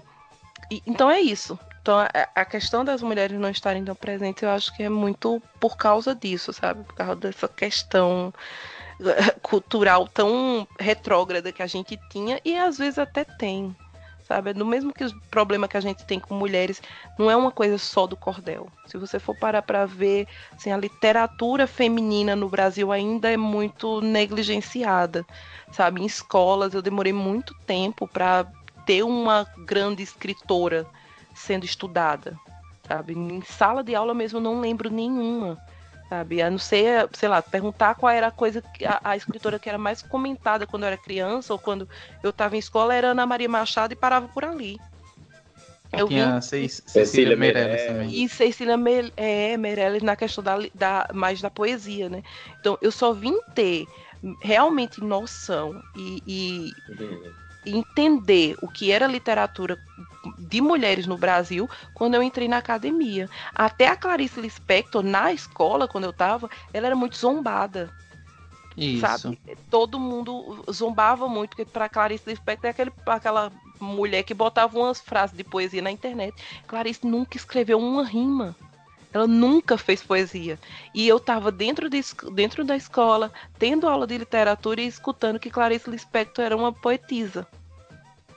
e, então é isso. Então a, questão das mulheres não estarem tão presentes, eu acho que é muito por causa disso, sabe? Por causa dessa questão cultural tão retrógrada que a gente tinha e às vezes até tem, sabe? Do mesmo que o problema que a gente tem com mulheres, não é uma coisa só do cordel. Se você for parar para ver, assim, a literatura feminina no Brasil ainda é muito negligenciada, sabe? Em escolas eu demorei muito tempo para ter uma grande escritora sendo estudada, sabe? Em sala de aula mesmo não lembro nenhuma sabe? A não ser, sei lá, perguntar qual era a coisa, a, a, escritora que era mais comentada quando eu era criança ou quando eu estava em escola era Ana Maria Machado e parava por ali. Eu tinha vi... Cecília Meirelles também. E Cecília Me... é, Meirelles na questão da, da, mais da poesia, né? Então, eu só vim ter realmente noção e, e uhum. Entender o que era literatura de mulheres no Brasil quando eu entrei na academia. Até a Clarice Lispector, na escola, quando eu estava, ela era muito zombada. Isso. Sabe? Todo mundo zombava muito, porque para Clarice Lispector é aquele, aquela mulher que botava umas frases de poesia na internet. Clarice nunca escreveu uma rima. Ela nunca fez poesia. E eu estava dentro, de, dentro da escola, tendo aula de literatura e escutando que Clarice Lispector era uma poetisa.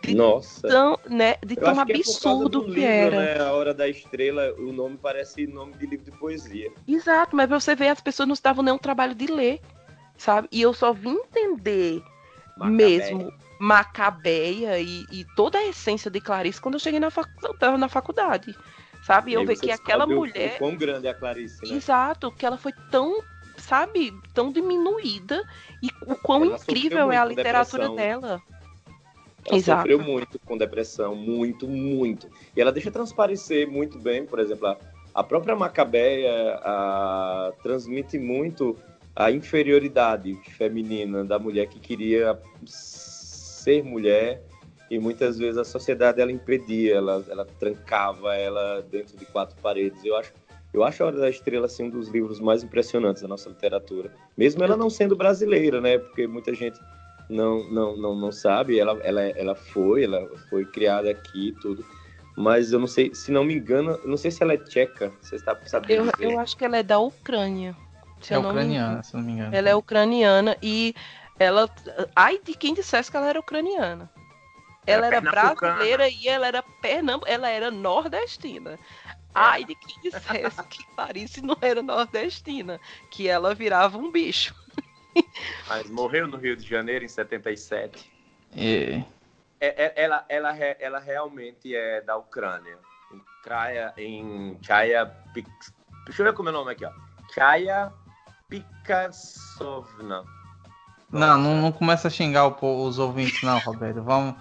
De Nossa. Tão, né, de Eu tão é absurdo que, que livro, era. Né? A Hora da Estrela, o nome parece nome de livro de poesia. Exato, mas pra você ver, as pessoas não estavam nem um trabalho de ler, sabe? E eu só vim entender Macabeia. mesmo Macabeia e, e, toda a essência de Clarice quando eu cheguei na, fac... na faculdade. Sabe? E eu vi que aquela mulher. O quão grande é a Clarice, né? Exato, que ela foi tão, sabe, tão diminuída e o quão ela incrível é a literatura dela. Ela Exato. sofreu muito com depressão, muito, muito. E ela deixa transparecer muito bem, por exemplo, a, a própria Macabeia a, transmite muito a inferioridade feminina da mulher que queria ser mulher e muitas vezes a sociedade ela impedia, ela, ela trancava ela dentro de quatro paredes. Eu acho, eu acho a Hora da Estrela assim, um dos livros mais impressionantes da nossa literatura, mesmo ela não sendo brasileira, né? Porque muita gente não, não, não, não sabe. Ela, ela, ela foi, ela foi criada aqui tudo. Mas eu não sei, se não me engano, não sei se ela é tcheca. Você está sabendo? Eu, eu acho que ela é da Ucrânia. é ucraniana, se não me engano. Ela é ucraniana e ela. Ai de quem dissesse que ela era ucraniana. Ela era, era brasileira e ela era pernamb... ela era nordestina. Ai de quem dissesse que Clarice não era nordestina, que ela virava um bicho. Mas morreu no Rio de Janeiro em 77. É. É, é, ela, ela, ela realmente é da Ucrânia. Em Kraia, em Chaya Deixa eu ver como é o nome aqui, ó. Chaya Pikasovna. Não, não, não começa a xingar o, os ouvintes, não, Roberto. Vamos.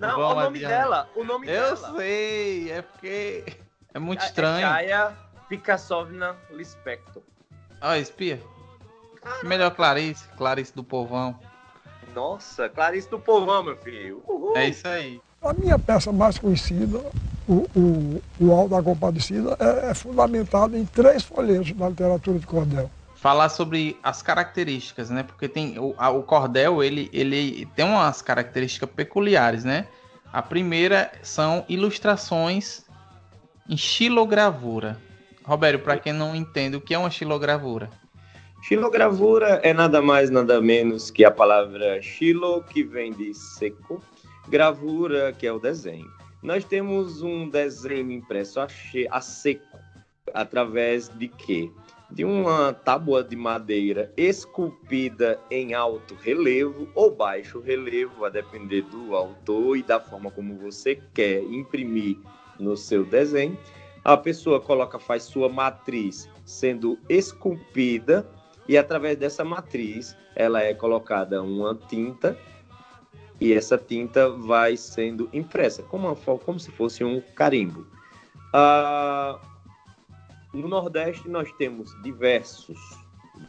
Não, vamos o nome adiante. dela. O nome eu dela. Eu sei, é porque é muito é, é estranho. É Chaya Pikasovna Lispector. Ó, espia. Caramba. Melhor Clarice, Clarice do Povão. Nossa, Clarice do Povão, meu filho. Uhul. É isso aí. A minha peça mais conhecida, o, o, o Alto da Compadecida, é, é fundamentado em três folhetos da literatura de cordel. Falar sobre as características, né? Porque tem o, a, o cordel, ele, ele tem umas características peculiares, né? A primeira são ilustrações em xilogravura. Roberto, para quem não entende, o que é uma xilogravura? Xilogravura é nada mais, nada menos que a palavra xilo, que vem de seco, gravura, que é o desenho. Nós temos um desenho impresso a, a seco, através de quê? De uma tábua de madeira esculpida em alto relevo ou baixo relevo, a depender do autor e da forma como você quer imprimir no seu desenho a pessoa coloca, faz sua matriz sendo esculpida e através dessa matriz ela é colocada uma tinta e essa tinta vai sendo impressa como, uma, como se fosse um carimbo. Ah, no Nordeste nós temos diversos,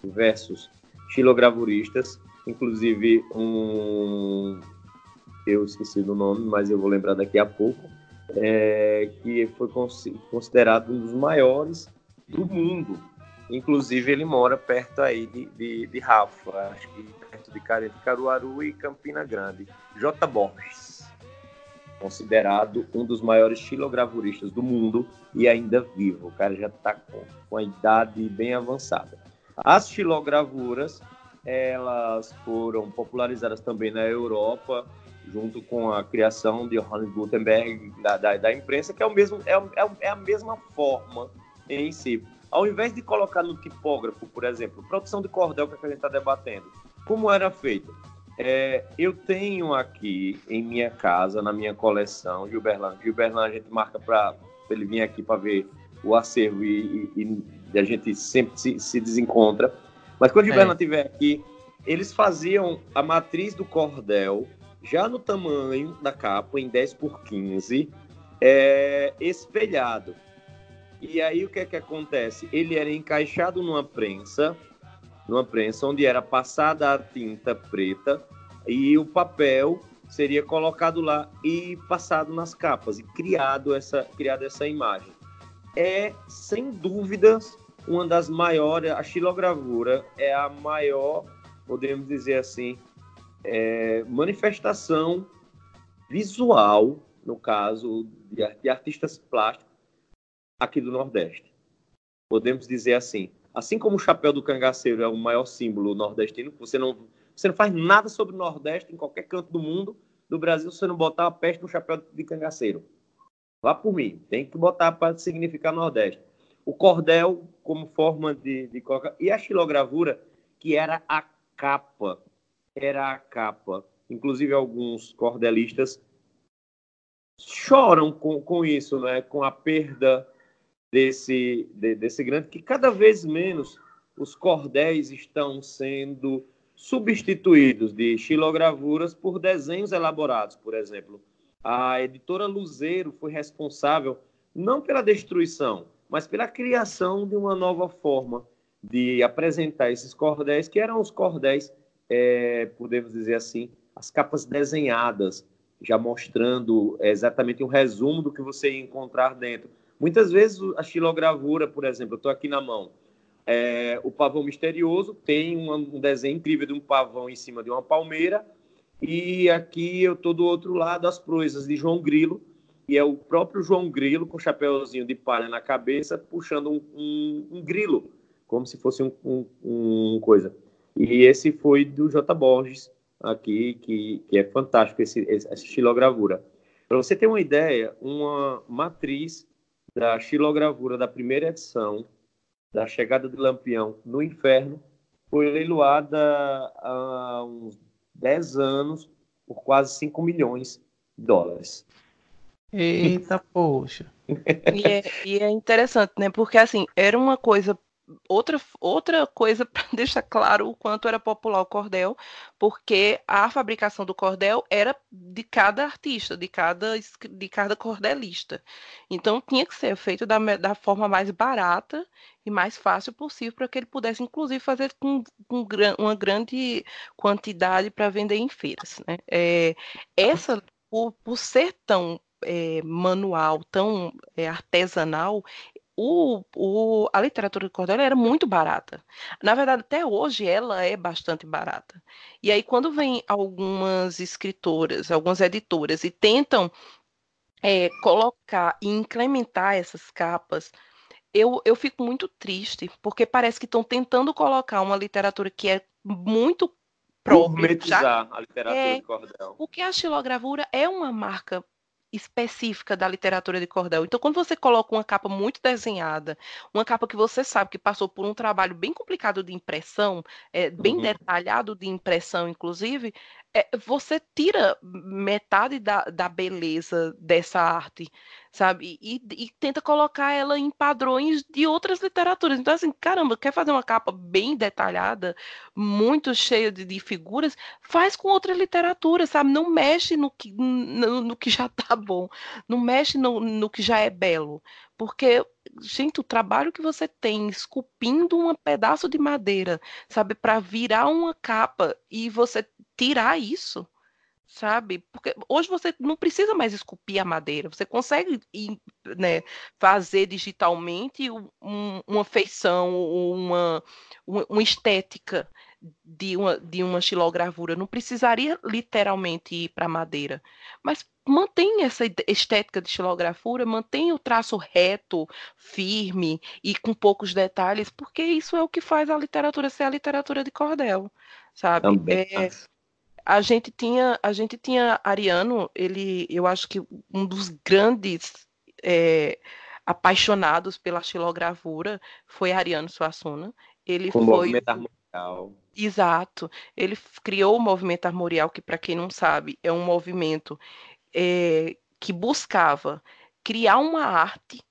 diversos xilogravuristas, inclusive um. Eu esqueci do nome, mas eu vou lembrar daqui a pouco. É, que foi considerado um dos maiores do mundo. Inclusive, ele mora perto aí de, de, de Rafa, acho que perto de Caruaru e Campina Grande. J. Borges, considerado um dos maiores xilogravuristas do mundo e ainda vivo. O cara já está com, com a idade bem avançada. As xilogravuras, elas foram popularizadas também na Europa, junto com a criação de Johannes Gutenberg da, da, da imprensa, que é, o mesmo, é, é, é a mesma forma em si. Ao invés de colocar no tipógrafo, por exemplo, produção de cordel que a gente está debatendo, como era feito? É, eu tenho aqui em minha casa, na minha coleção, Gilberlan. Gilberlan a gente marca para ele vir aqui para ver o acervo e, e, e, a gente sempre se, se desencontra. Mas quando o Gilberlan estiver é. aqui, eles faziam a matriz do cordel já no tamanho da capa, em 10 por 15, é, espelhado. E aí o que é que acontece? Ele era encaixado numa prensa, numa prensa onde era passada a tinta preta e o papel seria colocado lá e passado nas capas e criado essa, criado essa imagem. É sem dúvidas uma das maiores, a xilogravura é a maior, podemos dizer assim, é, manifestação visual, no caso de, de artistas plásticos, aqui do Nordeste. Podemos dizer assim, assim como o chapéu do cangaceiro é o maior símbolo nordestino, você não, você não faz nada sobre o Nordeste em qualquer canto do mundo, do Brasil, se você não botar a peste no chapéu de cangaceiro. Vá por mim, tem que botar para significar Nordeste. O cordel como forma de, de colocar, e a xilogravura, que era a capa, era a capa. Inclusive alguns cordelistas choram com, com isso, né? com a perda desse, de, desse grande, que cada vez menos os cordéis estão sendo substituídos de xilogravuras por desenhos elaborados, por exemplo. A editora Luzeiro foi responsável não pela destruição, mas pela criação de uma nova forma de apresentar esses cordéis, que eram os cordéis, é, podemos dizer assim, as capas desenhadas, já mostrando exatamente um resumo do que você ia encontrar dentro. Muitas vezes a xilogravura, por exemplo, eu estou aqui na mão, é, o pavão misterioso tem um, desenho incrível de um pavão em cima de uma palmeira, e aqui eu estou do outro lado, as proezas de João Grilo, e é o próprio João Grilo com o chapéuzinho de palha na cabeça, puxando um, um, um grilo, como se fosse um, um, coisa. E esse foi do J. Borges, aqui, que, que é fantástico, esse, essa xilogravura. Para você ter uma ideia, uma matriz da xilogravura da primeira edição da Chegada de Lampião no Inferno foi leiloada há uns 10 anos por quase 5 milhões de dólares. Eita, poxa. E é, e é interessante, né? Porque assim, era uma coisa outra, outra coisa para deixar claro o quanto era popular o cordel, porque a fabricação do cordel era de cada artista, de cada, de cada cordelista. Então tinha que ser feito da, da forma mais barata e mais fácil possível para que ele pudesse, inclusive, fazer com, com uma grande quantidade para vender em feiras. Né? É, essa, por, por ser tão é, manual, tão é, artesanal, o, o, a literatura de cordel era muito barata. Na verdade, até hoje ela é bastante barata. E aí, quando vem algumas escritoras, algumas editoras e tentam é, colocar e incrementar essas capas, eu, eu fico muito triste, porque parece que estão tentando colocar uma literatura que é muito. Já, a literatura é, de cordel. Porque a xilogravura é uma marca específica da literatura de cordel. Então, quando você coloca uma capa muito desenhada, uma capa que você sabe que passou por um trabalho bem complicado de impressão, é, bem uhum. detalhado de impressão, inclusive, é, você tira metade da, da beleza dessa arte, sabe? E, e, tenta colocar ela em padrões de outras literaturas. Então, assim, caramba, quer fazer uma capa bem detalhada, muito cheia de, de figuras, faz com outra literatura, sabe? Não mexe no que, no, no que já tá bom, não mexe no, no que já é belo. Porque, gente, o trabalho que você tem esculpindo um pedaço de madeira, sabe, para virar uma capa e você tirar isso, sabe? Porque hoje você não precisa mais esculpir a madeira, você consegue né, fazer digitalmente um, uma feição, uma, uma estética de uma, de uma xilogravura. Não precisaria literalmente ir para madeira, mas mantém essa estética de xilografura, mantém o traço reto, firme e com poucos detalhes, porque isso é o que faz a literatura ser a literatura de cordel, sabe? Também. É, a gente tinha, a gente tinha Ariano, ele, eu acho que um dos grandes é, apaixonados pela xilogravura foi Ariano Suassuna. Ele Com foi movimento armorial. Exato. Ele criou o movimento armorial, que para quem não sabe, é um movimento é, que buscava criar uma arte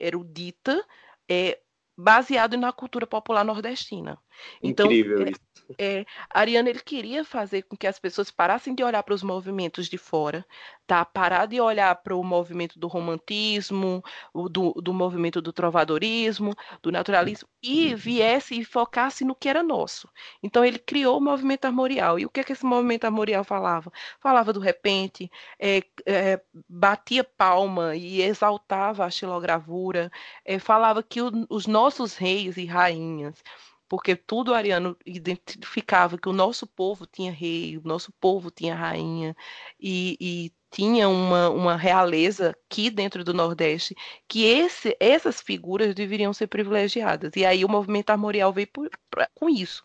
erudita é, baseado na cultura popular nordestina. Então, Incrível é, isso. É, Ariano ele queria fazer com que as pessoas parassem de olhar para os movimentos de fora, tá? Parar de olhar para o movimento do romantismo, do, do movimento do trovadorismo, do naturalismo, e viesse e focasse no que era nosso. Então ele criou o movimento armorial. E o que, é que esse movimento armorial falava? Falava do repente, é, é, batia palma e exaltava a xilogravura, é, falava que o, os nossos reis e rainhas porque tudo ariano identificava que o nosso povo tinha rei, o nosso povo tinha rainha, e, e tinha uma, uma realeza aqui dentro do Nordeste, que esse, essas figuras deveriam ser privilegiadas. E aí o movimento armorial veio por, por, com isso.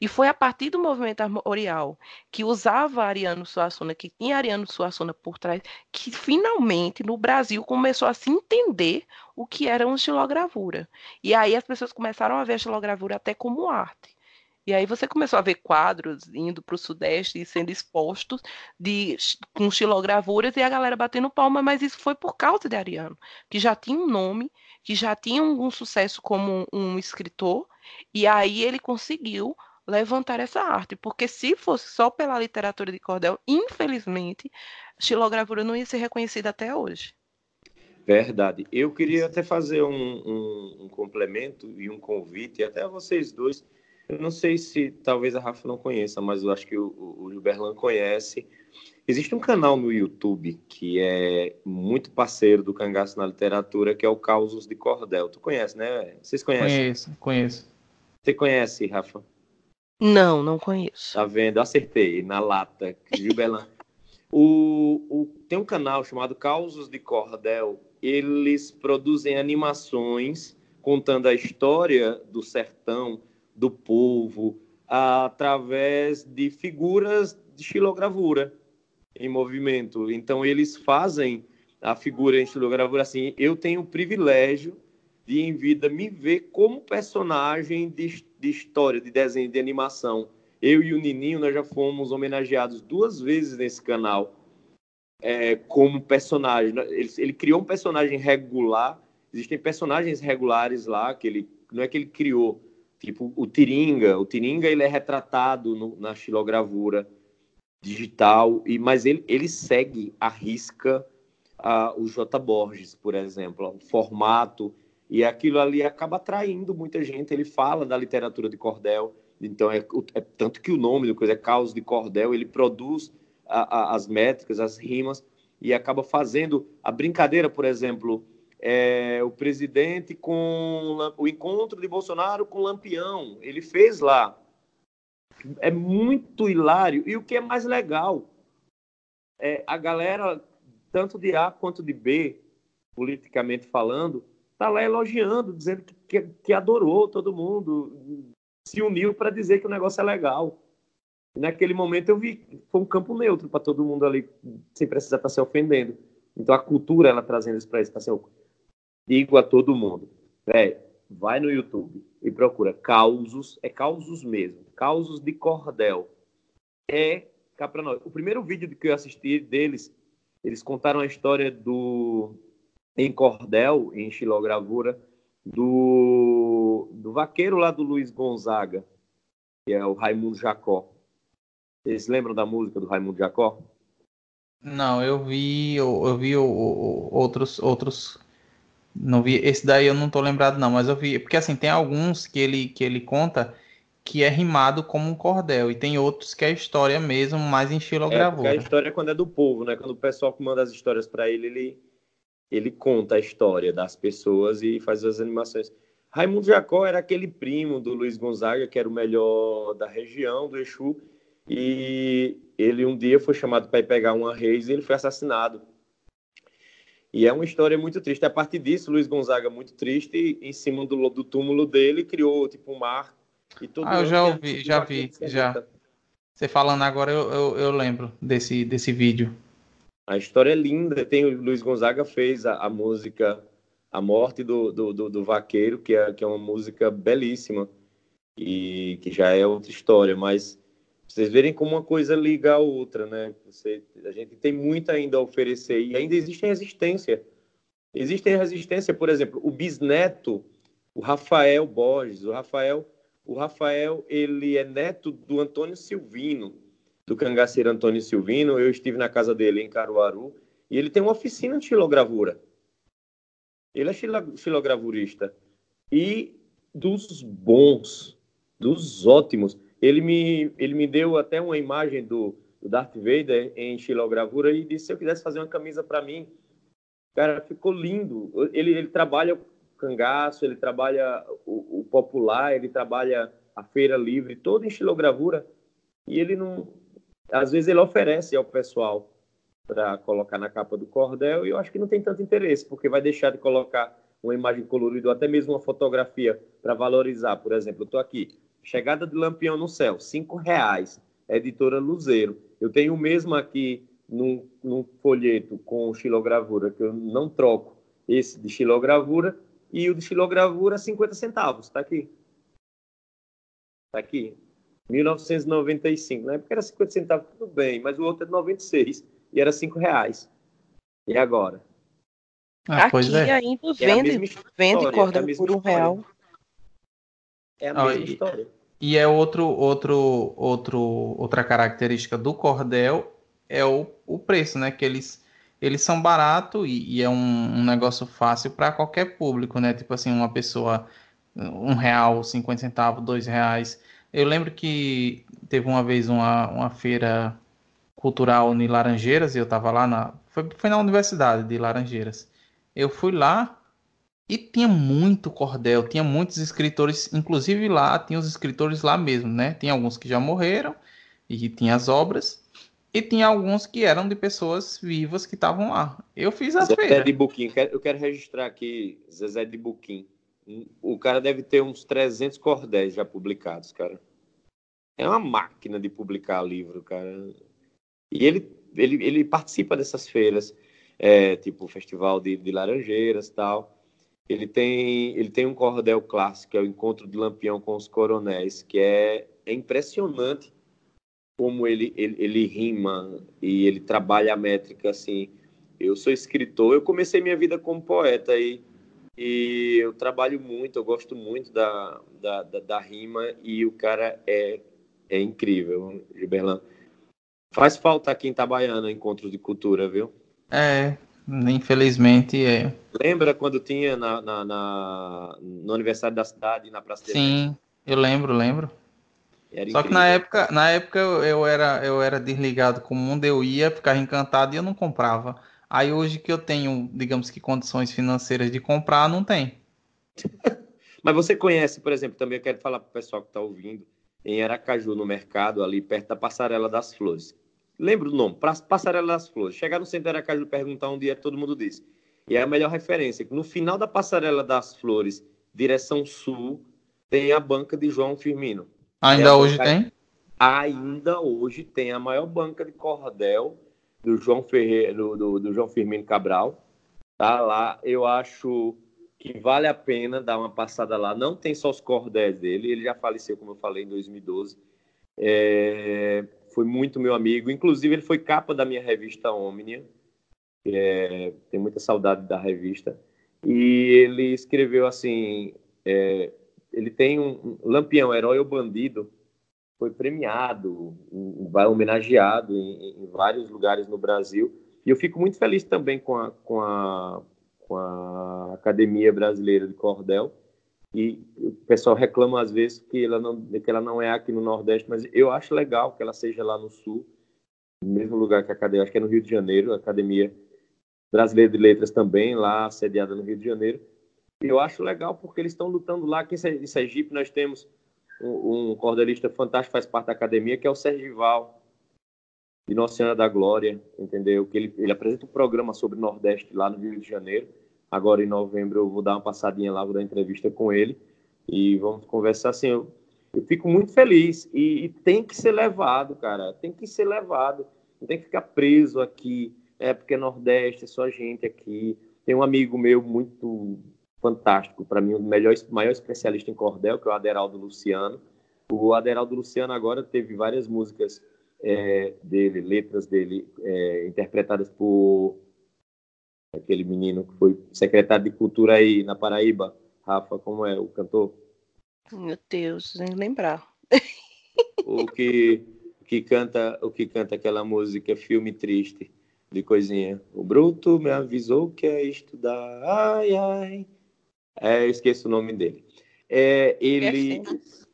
E foi a partir do movimento armorial, que usava Ariano Suassuna, que tinha Ariano Suassuna por trás, que finalmente no Brasil começou a se entender o que era uma estilogravura. E aí as pessoas começaram a ver a estilogravura até como arte. E aí você começou a ver quadros indo para o Sudeste e sendo expostos de, com xilogravuras e a galera batendo palma, mas isso foi por causa de Ariano, que já tinha um nome, que já tinha um, sucesso como um, escritor, e aí ele conseguiu levantar essa arte, porque se fosse só pela literatura de cordel, infelizmente, xilogravura não ia ser reconhecida até hoje. Verdade. Eu queria até fazer um, um, um complemento e um convite, até a vocês dois, eu não sei se talvez a Rafa não conheça, mas eu acho que o, o Gilberlan conhece. Existe um canal no YouTube que é muito parceiro do Cangaço na literatura, que é o Causos de Cordel. Tu conhece, né? Vocês conhecem? Conheço, conheço. Você conhece, Rafa? Não, não conheço. Tá vendo? Acertei, na lata. Gilberlan. o, o, tem um canal chamado Causos de Cordel. Eles produzem animações contando a história do sertão, do povo através de figuras de xilogravura em movimento. Então eles fazem a figura em xilogravura assim. Eu tenho o privilégio de em vida me ver como personagem de, de história, de desenho, de animação. Eu e o Nininho nós já fomos homenageados duas vezes nesse canal é, como personagem. Ele, ele criou um personagem regular. Existem personagens regulares lá que ele não é que ele criou, Tipo, o Tiringa, o Tiringa ele é retratado no, na xilogravura digital, e mas ele, ele segue a risca uh, o J. Borges, por exemplo, o formato, e aquilo ali acaba atraindo muita gente. Ele fala da literatura de cordel, então é, é tanto que o nome do coisa é Caos de Cordel, ele produz a, a, as métricas, as rimas, e acaba fazendo a brincadeira, por exemplo, é, o presidente com o encontro de Bolsonaro com Lampião. Ele fez lá. É muito hilário. E o que é mais legal é a galera, tanto de A quanto de B, politicamente falando, tá lá elogiando, dizendo que, que, que adorou todo mundo, se uniu para dizer que o negócio é legal. E naquele momento eu vi, foi um campo neutro para todo mundo ali, sem precisar estar tá se ofendendo. Então a cultura ela trazendo isso para isso, assim, digo a todo mundo, é, vai no YouTube e procura causos, é causos mesmo, causos de cordel. É cá para nós. O primeiro vídeo que eu assisti deles, eles contaram a história do em cordel, em xilogravura, do, do vaqueiro lá do Luiz Gonzaga, que é o Raimundo Jacó. Vocês lembram da música do Raimundo Jacó? Não, eu vi, eu, eu vi o, o, outros, outros. Não vi. Esse daí eu não tô lembrado, não, mas eu vi. Porque assim, tem alguns que ele, que ele conta que é rimado como um cordel, e tem outros que é história mesmo, mais em xilogravura. É, a história é quando é do povo, né? Quando o pessoal que manda as histórias para ele, ele, ele conta a história das pessoas e faz as animações. Raimundo Jacó era aquele primo do Luiz Gonzaga, que era o melhor da região, do Exu, e ele um dia foi chamado para ir pegar uma reis e ele foi assassinado. E é uma história muito triste. A partir disso, Luiz Gonzaga, muito triste, em cima do, do túmulo dele, criou tipo um mar. E todo ah, eu já ouvi, já vi, já. Você falando agora, eu, eu, eu, lembro desse, desse vídeo. A história é linda. Tem o Luiz Gonzaga fez a, a música A Morte do, do, do, do Vaqueiro, que é, que é uma música belíssima e que já é outra história, mas vocês verem como uma coisa liga a outra, né? Você, a gente tem muito ainda a oferecer e ainda existe resistência. Existe resistência, por exemplo, o bisneto, o Rafael Borges, o Rafael, o Rafael, ele é neto do Antônio Silvino, do cangaceiro Antônio Silvino. Eu estive na casa dele em Caruaru e ele tem uma oficina de xilogravura. Ele é xilogravurista e dos bons, dos ótimos. Ele me, ele me deu até uma imagem do, do Darth Vader em xilogravura e disse se eu quisesse fazer uma camisa para mim. Cara, ficou lindo. Ele, ele trabalha cangaço, ele trabalha o, o, popular, ele trabalha a feira livre, todo em xilogravura. E ele não. Às vezes ele oferece ao pessoal para colocar na capa do cordel e eu acho que não tem tanto interesse, porque vai deixar de colocar uma imagem colorida ou até mesmo uma fotografia para valorizar. Por exemplo, eu estou aqui, Chegada de Lampião no Céu, cinco reais. Editora Luzeiro. Eu tenho o mesmo aqui num, num folheto com xilogravura, que eu não troco. Esse de xilogravura e o de xilogravura 50 centavos. Está aqui. Está aqui. 1995. Na época era 50 centavos, tudo bem, mas o outro é de 96 e era 5 reais. E agora? Ah, Aqui é. ainda é vende, vende cordão é por um real. É a mesma e, história. E é outro, outro, outro, outra característica do cordel é o, o preço, né? Que eles, eles são baratos e, e é um, um, negócio fácil para qualquer público, né? Tipo assim, uma pessoa, um real, cinquenta centavos, dois reais. Eu lembro que teve uma vez uma, uma feira cultural em Laranjeiras e eu estava lá na. Foi, foi na Universidade de Laranjeiras. Eu fui lá e tinha muito cordel, tinha muitos escritores, inclusive lá, tinha os escritores lá mesmo, né? Tinha alguns que já morreram e tinha as obras, e tinha alguns que eram de pessoas vivas que estavam lá. Eu fiz as Zezé de Buquim, eu quero registrar aqui Zezé de Buquim. O cara deve ter uns 300 cordéis já publicados, cara. É uma máquina de publicar livro, cara. E ele, ele, ele participa dessas feiras, é, tipo o Festival de, de Laranjeiras tal. Ele tem, ele tem um cordel clássico, é o Encontro de Lampião com os Coronéis, que é, é impressionante como ele, ele, ele rima e ele trabalha a métrica assim. Eu sou escritor, eu comecei minha vida como poeta e, e eu trabalho muito, eu gosto muito da, da, da, da rima e o cara é, é incrível, Gilberlan. Faz falta aqui em Itabaiana encontros de cultura, viu? É, Infelizmente é. Lembra quando tinha na, na, na no aniversário da cidade, na Praça Sim, eu lembro, lembro. Era Só incrível. que na época, na época eu, era, eu era desligado com o mundo, eu ia, ficava encantado e eu não comprava. Aí hoje que eu tenho, digamos que condições financeiras de comprar, não tem. Mas você conhece, por exemplo, também eu quero falar para o pessoal que está ouvindo, em Aracaju, no mercado, ali perto da Passarela das Flores. Lembra o nome? Passarela das Flores. Chegar no centro de Aracaju e perguntar onde é, todo mundo diz. E é a melhor referência. No final da Passarela das Flores, direção sul, tem a banca de João Firmino. Ainda hoje banca... tem? Ainda hoje tem a maior banca de cordel do João Ferreira, do, do, do João Firmino Cabral. Tá lá, eu acho que vale a pena dar uma passada lá. Não tem só os cordéis dele, ele já faleceu, como eu falei, em 2012. É, foi muito meu amigo. Inclusive, ele foi capa da minha revista Omnia. É, tem muita saudade da revista. E ele escreveu assim: é, ele tem um, um Lampião, Herói ou Bandido, foi premiado, vai homenageado em, em, vários lugares no Brasil. E eu fico muito feliz também com a, com a, com a Academia Brasileira de Cordel. E o pessoal reclama às vezes que ela não, que ela não é aqui no Nordeste, mas eu acho legal que ela seja lá no Sul, no mesmo lugar que a Academia, acho que é no Rio de Janeiro, a Academia Brasileira de Letras também, lá sediada no Rio de Janeiro. Eu acho legal porque eles estão lutando lá. Aqui em Sergipe nós temos um, um cordelista fantástico, faz parte da academia, que é o Sergival, de Nossa Senhora da Glória, entendeu? Que ele, ele apresenta um programa sobre o Nordeste lá no Rio de Janeiro. Agora em novembro eu vou dar uma passadinha lá, vou dar entrevista com ele e vamos conversar assim. Eu, eu fico muito feliz e, e tem que ser levado, cara. Tem que ser levado. Não tem que ficar preso aqui é porque é Nordeste, é só gente aqui. Tem um amigo meu muito fantástico, para mim, o melhor, maior especialista em cordel, que é o Aderaldo Luciano. O Aderaldo Luciano agora teve várias músicas é, dele, letras dele, é, interpretadas por aquele menino que foi secretário de Cultura aí na Paraíba. Rafa, como é o cantor? Meu Deus, nem lembrar. o que, que canta, o que canta aquela música Filme Triste de coisinha. O Bruto me avisou que é estudar. Ai, ai. É, eu esqueço o nome dele. É, ele,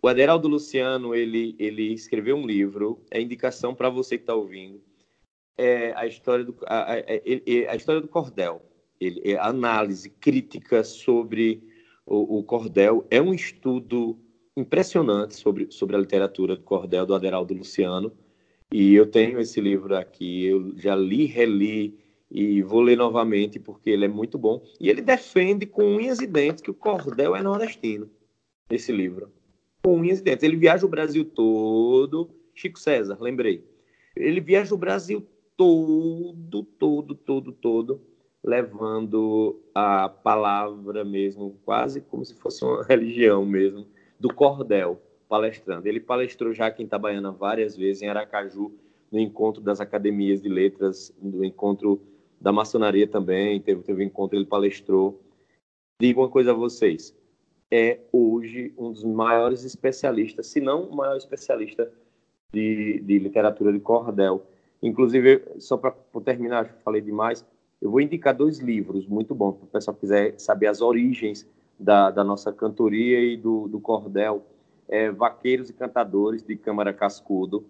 o Aderaldo Luciano, ele, ele escreveu um livro, é indicação para você que está ouvindo. É a história do, a, a, a, história do cordel. Ele, é a análise crítica sobre o, o, cordel. É um estudo impressionante sobre, sobre a literatura do cordel do Aderaldo Luciano. E eu tenho esse livro aqui, eu já li, reli e vou ler novamente porque ele é muito bom. E ele defende com unhas e dentes que o cordel é nordestino, esse livro. Com unhas e dentes. Ele viaja o Brasil todo. Chico César, lembrei. Ele viaja o Brasil todo, todo, todo, todo, levando a palavra mesmo, quase como se fosse uma religião mesmo, do cordel palestrando. Ele palestrou já aqui em Itabaiana várias vezes, em Aracaju, no encontro das academias de letras, no encontro da maçonaria também, teve, teve um encontro, ele palestrou. Digo uma coisa a vocês, é hoje um dos maiores especialistas, se não o maior especialista de, de literatura de cordel. Inclusive, só para terminar, acho que falei demais, eu vou indicar dois livros muito bons, para o pessoal que quiser saber as origens da, da nossa cantoria e do, do cordel é, Vaqueiros e Cantadores de Câmara Cascudo.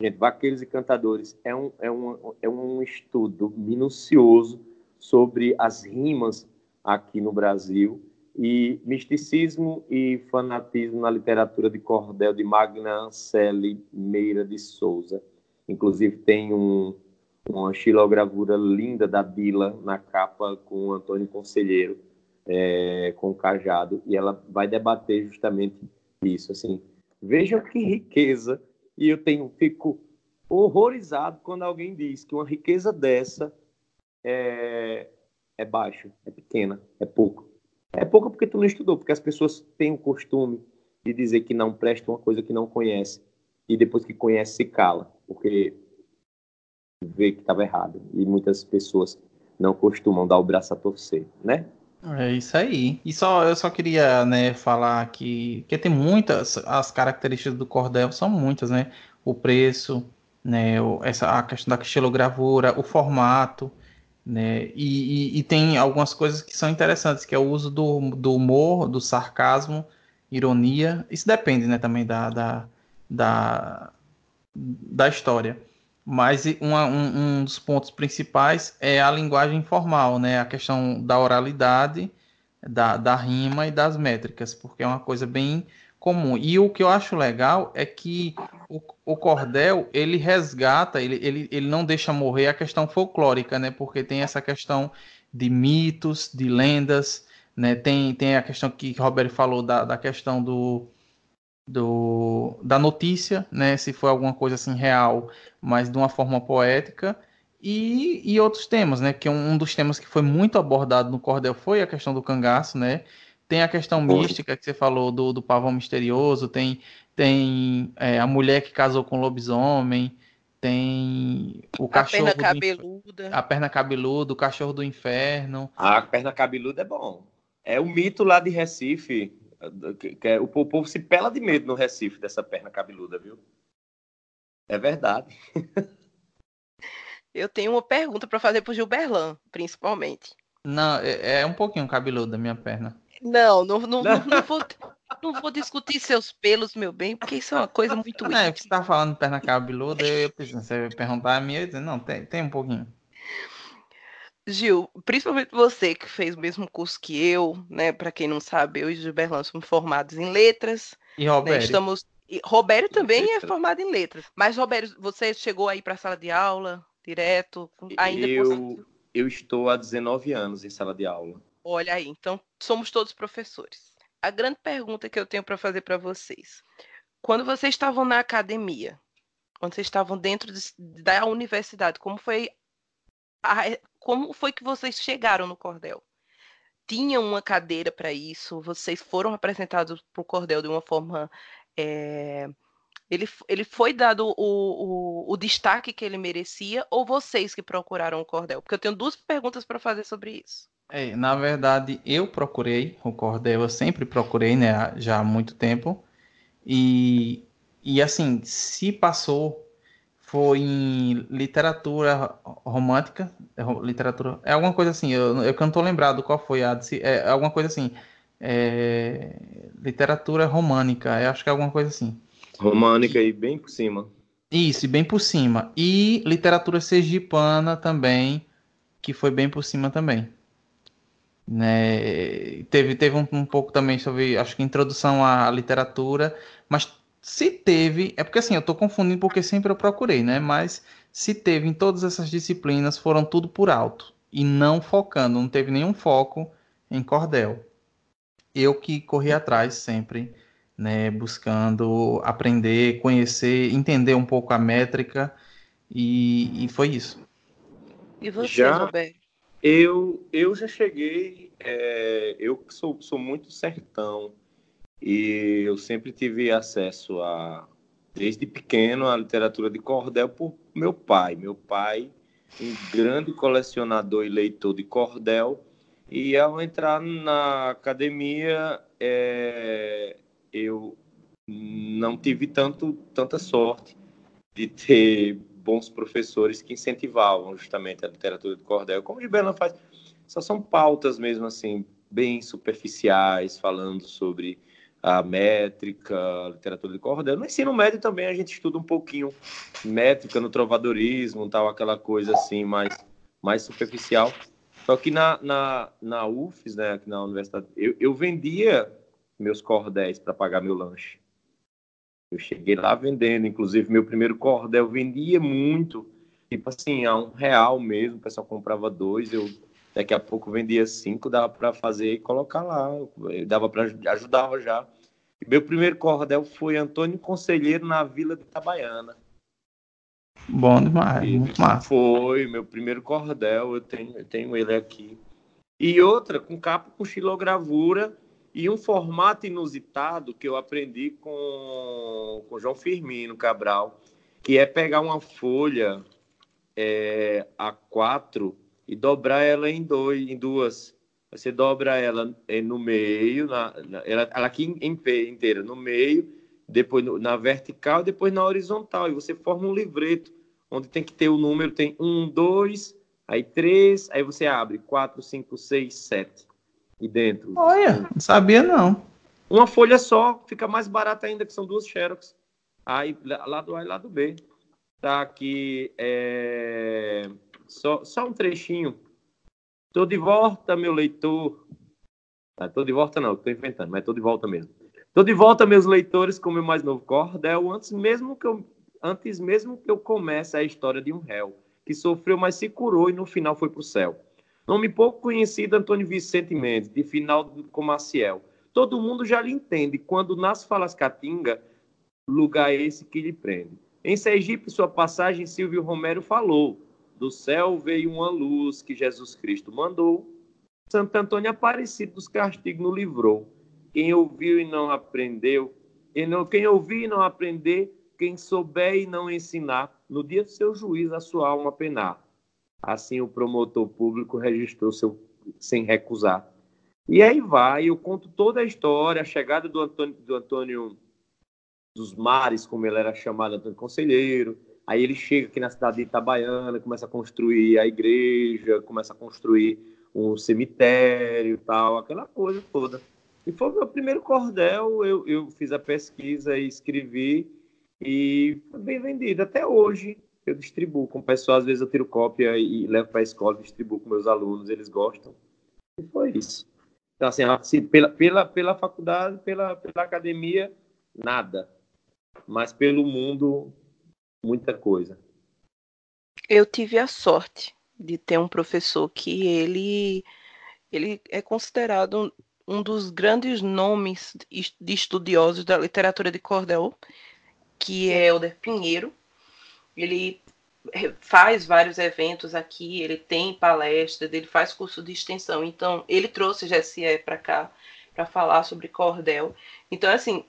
Gente, Vaqueiros e Cantadores é um, é um, é um estudo minucioso sobre as rimas aqui no Brasil e misticismo e fanatismo na literatura de cordel de Magna Anceli Meira de Souza. Inclusive tem um, uma xilogravura linda da Bila na capa com o Antônio Conselheiro, é, com o cajado, e ela vai debater justamente isso, assim. Vejam que riqueza, e eu tenho, fico horrorizado quando alguém diz que uma riqueza dessa é, é baixa, é pequena, é pouco. É pouco porque tu não estudou, porque as pessoas têm o costume de dizer que não presta uma coisa que não conhece, e depois que conhece se cala, porque vê que estava errado. E muitas pessoas não costumam dar o braço a torcer, né? É isso aí. E só eu só queria, né, falar que que tem muitas as características do cordel são muitas, né? O preço, né, essa a questão da estilogravura, o formato, né? E, e, e, tem algumas coisas que são interessantes, que é o uso do, do humor, do sarcasmo, ironia. Isso depende, né, também da, da, da, da história. Mas uma, um, um, dos pontos principais é a linguagem informal, né? A questão da oralidade, da, da rima e das métricas, porque é uma coisa bem comum. E o que eu acho legal é que o, o cordel, ele resgata, ele, ele, ele não deixa morrer a questão folclórica, né? Porque tem essa questão de mitos, de lendas, né? Tem, tem a questão que Robert falou da, da questão do, do, da notícia, né? Se foi alguma coisa assim real, mas de uma forma poética. E, e outros temas, né? Que um, um dos temas que foi muito abordado no Cordel foi a questão do cangaço, né? Tem a questão mística que você falou do, do pavão misterioso, tem, tem é, a mulher que casou com o lobisomem, Tem o A cachorro perna do inf- cabeluda. a perna cabeluda, o cachorro do inferno. A perna cabeluda é bom. É o mito lá de Recife. Que, que é, o o povo se pela de medo no Recife dessa perna cabeluda, viu? É verdade. Eu tenho uma pergunta para fazer pro Gilberlan, principalmente. Não, é, é um pouquinho cabeluda a minha perna. Não, não, não, não, não vou, não vou discutir seus pelos, meu bem, porque isso é uma coisa muito Não, é que você tá falando perna cabeluda, eu pensar, você ia perguntar a minha, eu dizer, não, tem, tem um pouquinho. Gil, principalmente você que fez o mesmo curso que eu, né? Para quem não sabe, eu e Gilberlan somos formados em letras, E né? Roberto? Estamos. e Robério também é formado em letras. Mas, Robério, você chegou aí para a sala de aula direto? Ainda eu, eu estou há 19 anos em sala de aula. Olha aí, então somos todos professores. A grande pergunta que eu tenho para fazer para vocês: quando vocês estavam na academia, quando vocês estavam dentro de- da universidade, como foi a- como foi que vocês chegaram no cordel? Tinha uma cadeira para isso? Vocês foram apresentados para o cordel de uma forma é, ele, ele foi dado o, o, o destaque que ele merecia ou vocês que procuraram o cordel? Porque eu tenho duas perguntas para fazer sobre isso. É, na verdade, eu procurei o cordel, eu sempre procurei, né, já há muito tempo. E, e assim, se passou, foi em literatura romântica, é, literatura, é alguma coisa assim, eu, eu não tô lembrado qual foi a, disse- é alguma coisa assim, é, literatura românica, eu acho que é alguma coisa assim. Românica aí bem por cima. Isso, e bem por cima. E literatura sergipana também, que foi bem por cima também. Né? Teve, teve um, um pouco também sobre, acho que introdução à literatura, mas se teve, é porque assim, eu tô confundindo porque sempre eu procurei, né? Mas se teve em todas essas disciplinas, foram tudo por alto e não focando, não teve nenhum foco em cordel. Eu que corri atrás sempre né, buscando aprender, conhecer, entender um pouco a métrica e, e foi isso. E você, Já- Roberto? Eu, eu já cheguei, é, eu sou, sou muito sertão e eu sempre tive acesso a, desde pequeno, à literatura de cordel por meu pai. Meu pai, um grande colecionador e leitor de cordel, e ao entrar na academia, é, eu não tive tanto, tanta sorte de ter bons professores que incentivavam justamente a literatura de cordel. Como o Gibberlan faz, só são pautas mesmo assim, bem superficiais, falando sobre a métrica, a literatura de cordel. No ensino médio também a gente estuda um pouquinho métrica no trovadorismo, tal, aquela coisa assim mais, mais superficial. Só que na, na, na UFES, né, aqui na universidade, eu, eu vendia meus cordéis para pagar meu lanche. Eu cheguei lá vendendo, inclusive meu primeiro cordel vendia muito, tipo assim, a um real mesmo, o pessoal comprava dois, eu daqui a pouco vendia cinco, dava para fazer e colocar lá, dava para ajudar já. Meu primeiro cordel foi Antônio Conselheiro na Vila de Itabaiana. Bom demais, E muito massa. Foi meu primeiro cordel, eu tenho, eu tenho ele aqui. E outra, com capa com xilogravura e um formato inusitado que eu aprendi com com João Firmino Cabral, que é pegar uma folha é, A4 e dobrar ela em, dois, em duas. Você dobra ela eh, no meio, na, na- ela, ela aqui em, em pé inteira, no meio, depois no- na vertical, depois na horizontal. E você forma um livreto, onde tem que ter o número, tem um, dois, aí três, aí você abre quatro, cinco, seis, sete. E dentro. Olha, não sabia não. Uma folha só, fica mais barata ainda, que são duas Xerox. Aí, lado A e lado B. Tá aqui, é... só, só um trechinho. Tô de volta, meu leitor. Ah, tô de volta não, tô inventando, mas tô de volta mesmo. Tô de volta, meus leitores, com o meu mais novo cordel, antes mesmo que eu, antes mesmo que eu comece a história de um réu, que sofreu, mas se curou e no final foi pro céu. Nome pouco conhecido, Antônio Vicente Mendes, de final com Maciel. Todo mundo já lhe entende, quando nasce falas Caatinga, lugar esse que lhe prende. Em Sergipe, sua passagem, Silvio Romero falou, do céu veio uma luz que Jesus Cristo mandou, Santo Antônio Aparecido dos castigos nos livrou. Quem ouviu e não aprendeu, e não, quem ouvir e não aprender, quem souber e não ensinar, no dia do seu juiz a sua alma penar. Assim o promotor público registrou seu sem recusar. E aí vai, eu conto toda a história, a chegada do Antônio, do Antônio dos Mares, como ele era chamado, Antônio Conselheiro. Aí ele chega aqui na cidade de Itabaiana, começa a construir a igreja, começa a construir um cemitério tal, aquela coisa toda. E foi o meu primeiro cordel, eu, eu fiz a pesquisa e escrevi, e foi bem vendido. Até hoje eu distribuo com o pessoal, às vezes eu tiro cópia e levo para a escola, distribuo com meus alunos, eles gostam. E foi isso. Então, assim, assim pela, pela, pela faculdade, pela, pela academia, nada. Mas pelo mundo, muita coisa. Eu tive a sorte de ter um professor que ele, ele é considerado um dos grandes nomes de estudiosos da literatura de cordel, que é Helder Pinheiro. Ele faz vários eventos aqui, ele tem palestra, ele faz curso de extensão. Então, ele trouxe GSE para cá para falar sobre cordel. Então, assim,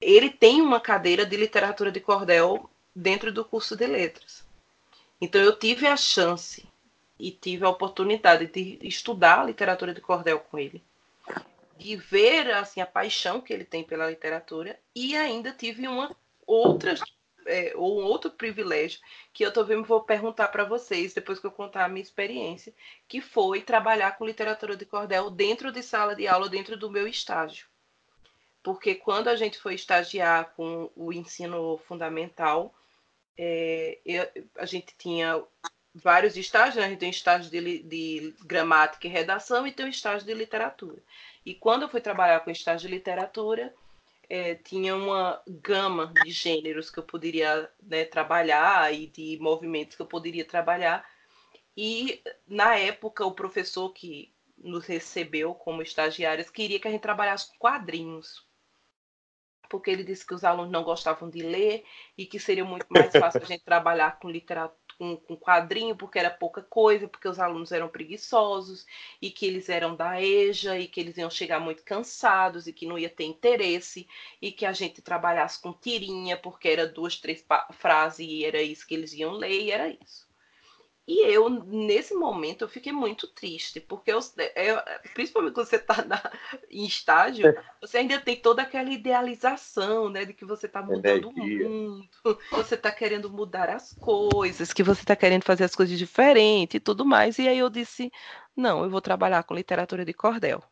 ele tem uma cadeira de literatura de cordel dentro do curso de letras. Então, eu tive a chance e tive a oportunidade de estudar a literatura de cordel com ele de ver assim a paixão que ele tem pela literatura e ainda tive uma outra é, um outro privilégio que eu também vou perguntar para vocês depois que eu contar a minha experiência, que foi trabalhar com literatura de cordel dentro de sala de aula, dentro do meu estágio. Porque quando a gente foi estagiar com o ensino fundamental, é, eu, a gente tinha vários estágios, né? a gente tem estágio de, de gramática e redação e tem um estágio de literatura. E quando eu fui trabalhar com estágio de literatura, é, tinha uma gama de gêneros que eu poderia né, trabalhar e de movimentos que eu poderia trabalhar. E na época, o professor que nos recebeu como estagiários queria que a gente trabalhasse com quadrinhos. Porque ele disse que os alunos não gostavam de ler e que seria muito mais fácil a gente trabalhar com literatura com, com quadrinho, porque era pouca coisa, porque os alunos eram preguiçosos, e que eles eram da EJA, e que eles iam chegar muito cansados, e que não ia ter interesse, e que a gente trabalhasse com tirinha, porque era duas, três frases, e era isso que eles iam ler, e era isso. E eu, nesse momento, eu fiquei muito triste, porque eu, eu principalmente quando você está em estágio, você ainda tem toda aquela idealização, né, de que você está mudando Energia. o mundo, você está querendo mudar as coisas, que você está querendo fazer as coisas diferentes e tudo mais. E aí eu disse, não, eu vou trabalhar com literatura de cordel.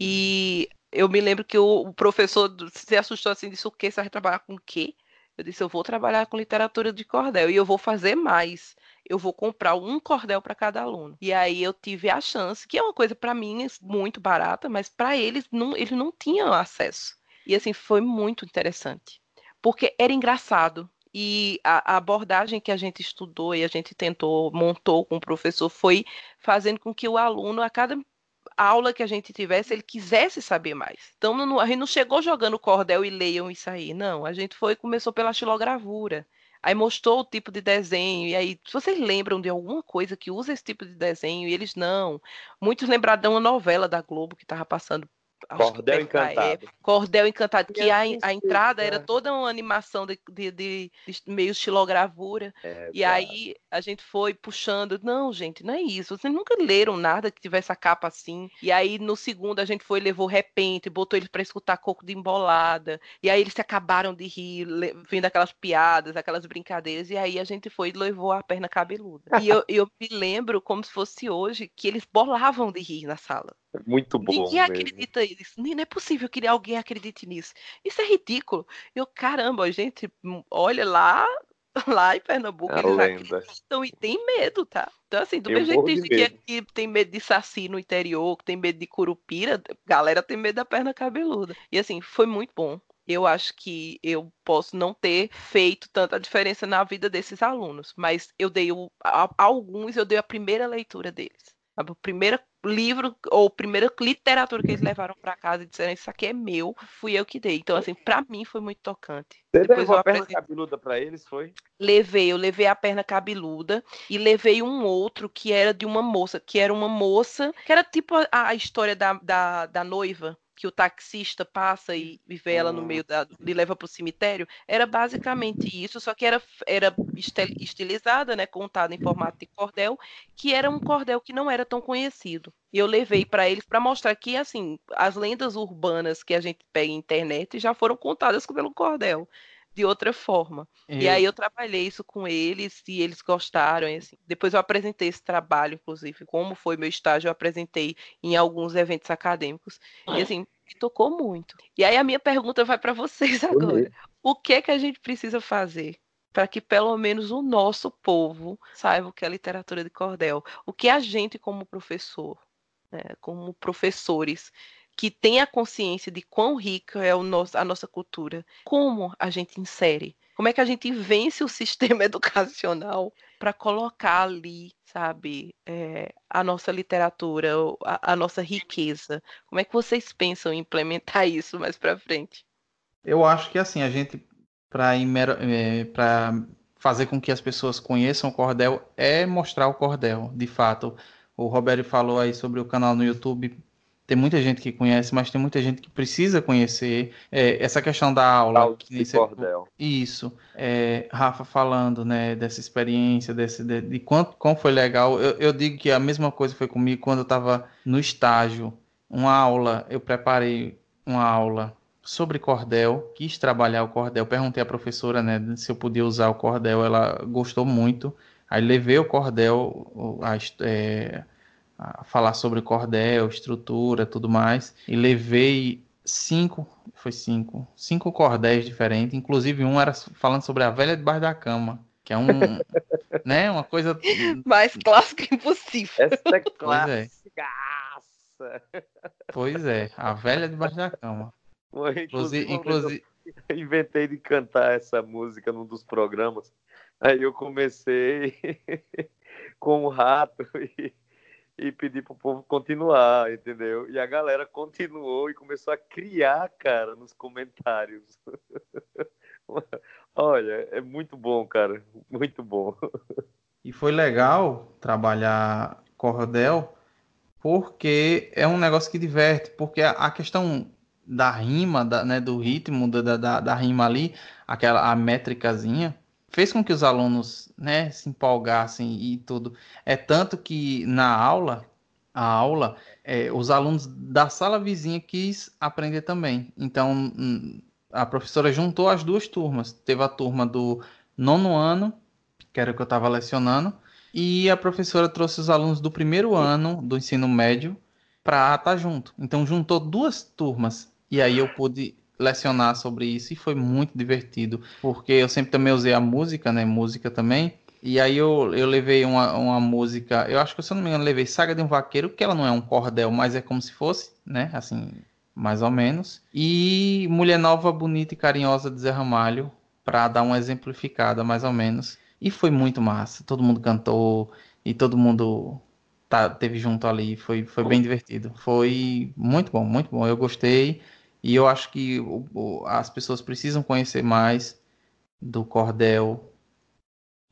E eu me lembro que o, professor se assustou assim, disse, o quê? Você vai trabalhar com o quê? Eu disse, eu vou trabalhar com literatura de cordel e eu vou fazer mais eu vou comprar um cordel para cada aluno. E aí eu tive a chance, que é uma coisa para mim muito barata, mas para eles não, eles não tinham acesso. E assim foi muito interessante, porque era engraçado. E a, a abordagem que a gente estudou e a gente tentou, montou com o professor, foi fazendo com que o aluno, a cada aula que a gente tivesse, ele quisesse saber mais. Então, não, a gente não chegou jogando cordel e leiam isso aí, não. A gente foi começou pela xilogravura. Aí mostrou o tipo de desenho, e aí, se vocês lembram de alguma coisa que usa esse tipo de desenho, e eles não. Muitos lembraram de uma novela da Globo que estava passando Cordel Encantado. Cordel Encantado, que a, a entrada era toda uma animação de, de, de, de meio estilogravura. É, e aí a gente foi puxando. Não, gente, não é isso. Vocês nunca leram nada que tivesse a capa assim. E aí no segundo a gente foi levou repente, botou eles para escutar coco de embolada. E aí eles se acabaram de rir, vendo aquelas piadas, aquelas brincadeiras. E aí a gente foi e levou a perna cabeluda. E eu, eu me lembro como se fosse hoje que eles bolavam de rir na sala. Muito bom. Ninguém mesmo. acredita nisso. Não é possível que alguém acredite nisso. Isso é ridículo. Eu, caramba, gente, hum, olha lá, lá em Pernambuco, a eles lenda. acreditam e tem medo, tá? Então, assim, do mesmo jeito que aqui tem medo de saci no interior, que tem medo de curupira, galera tem medo da perna cabeluda. E assim, foi muito bom. Eu acho que eu posso não ter feito tanta diferença na vida desses alunos, mas eu dei o, a, a alguns, eu dei a primeira leitura deles. A primeira livro ou primeira literatura que eles levaram para casa e disseram isso aqui é meu, fui eu que dei. Então assim, para mim foi muito tocante. Você Depois levou a perna cabeluda para eles, foi? Levei, eu levei a perna cabeluda e levei um outro que era de uma moça, que era uma moça, que era tipo a, a história da, da, da noiva que o taxista passa e, e vê ela no meio da. e leva para o cemitério, era basicamente isso, só que era, era estilizada, né, contada em formato de cordel, que era um cordel que não era tão conhecido. E eu levei para eles para mostrar que, assim, as lendas urbanas que a gente pega em internet já foram contadas pelo cordel de outra forma. Eu... E aí eu trabalhei isso com eles e eles gostaram. E assim, depois eu apresentei esse trabalho, inclusive, como foi meu estágio, eu apresentei em alguns eventos acadêmicos. E assim, me tocou muito. E aí a minha pergunta vai para vocês agora. O que é que a gente precisa fazer para que pelo menos o nosso povo saiba o que é literatura de cordel? O que a gente, como professor, né, como professores, que tenha consciência de quão rica é nosso, a nossa cultura, como a gente insere, como é que a gente vence o sistema educacional para colocar ali, sabe, é, a nossa literatura, a, a, nossa riqueza. Como é que vocês pensam em implementar isso mais para frente? Eu acho que assim a gente para para fazer com que as pessoas conheçam o cordel é mostrar o cordel, de fato. O Roberto falou aí sobre o canal no YouTube tem muita gente que conhece, mas tem muita gente que precisa conhecer é, essa questão da aula. Que de cordel. Isso. É, Rafa falando, né, dessa experiência, desse, de, de quanto como foi legal. Eu, eu, digo que a mesma coisa foi comigo quando eu estava no estágio. Uma aula, eu preparei uma aula sobre cordel, quis trabalhar o cordel. Perguntei à professora, né, se eu podia usar o cordel. Ela gostou muito. Aí levei o cordel, a, é, a falar sobre cordel, estrutura, tudo mais. E levei cinco, foi cinco, cinco cordéis diferentes. Inclusive um era falando sobre a velha debaixo da cama, que é um, né, uma coisa mais clássica impossível. Essa é clássica. Pois é, a velha debaixo da cama. Inclusive, inclusive... inventei de cantar essa música num dos programas. Aí eu comecei com o rato e e pedir pro povo continuar, entendeu? E a galera continuou e começou a criar, cara, nos comentários. Olha, é muito bom, cara, muito bom. E foi legal trabalhar cordel, porque é um negócio que diverte, porque a questão da rima, da, né, do ritmo da, da, da rima ali, aquela a métricazinha, fez com que os alunos né, se empolgassem e tudo. É tanto que na aula, a aula, é, os alunos da sala vizinha quis aprender também. Então, hum, a professora juntou as duas turmas. Teve a turma do nono ano, que era o que eu estava lecionando, e a professora trouxe os alunos do primeiro ano do ensino médio para estar tá junto. Então, juntou duas turmas. E aí eu pude lecionar sobre isso e foi muito divertido, porque eu sempre também usei a música, né? Música também. E aí eu, eu levei uma, uma música, eu acho que se eu não me engano, levei Saga de um Vaqueiro, que ela não é um cordel, mas é como se fosse, né? Assim, mais ou menos. E Mulher Nova, Bonita e Carinhosa de Zé Ramalho, para dar uma exemplificada, mais ou menos. E foi muito massa. Todo mundo cantou e todo mundo tá, teve junto ali. Foi, foi bem divertido. Foi muito bom, muito bom. Eu gostei. E eu acho que o, o, as pessoas precisam conhecer mais do cordel.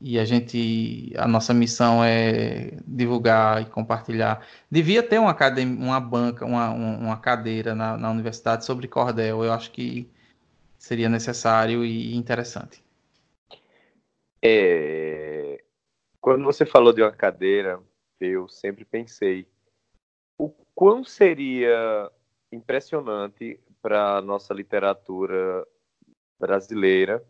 E a gente, a nossa missão é divulgar e compartilhar. Devia ter uma, academia, uma banca, uma, uma cadeira na, na universidade sobre cordel. Eu acho que seria necessário e interessante. É... Quando você falou de uma cadeira, eu sempre pensei o quão seria impressionante para a nossa literatura brasileira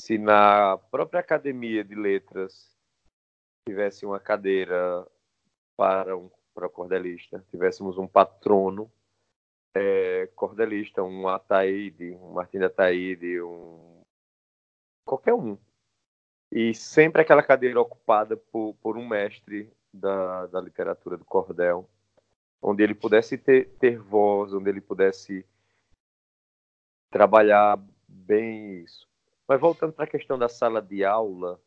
se na própria Academia de Letras tivesse uma cadeira para um para cordelista, tivéssemos um patrono é, cordelista, um Ataíde, um Martim de Ataíde, um qualquer um. E sempre aquela cadeira ocupada por, por um mestre da, da literatura do cordel onde ele pudesse ter, ter voz, onde ele pudesse trabalhar bem isso. Mas voltando para a questão da sala de aula,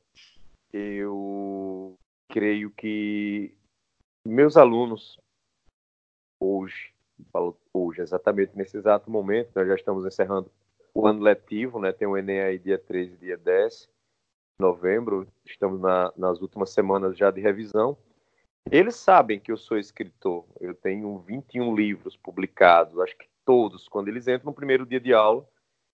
eu creio que meus alunos hoje, falo hoje, exatamente nesse exato momento, nós já estamos encerrando o ano letivo, né? Tem o Enem aí dia 13 e dia 10 de novembro, estamos na, nas últimas semanas já de revisão. Eles sabem que eu sou escritor. Eu tenho 21 livros publicados, acho que todos. Quando eles entram no primeiro dia de aula,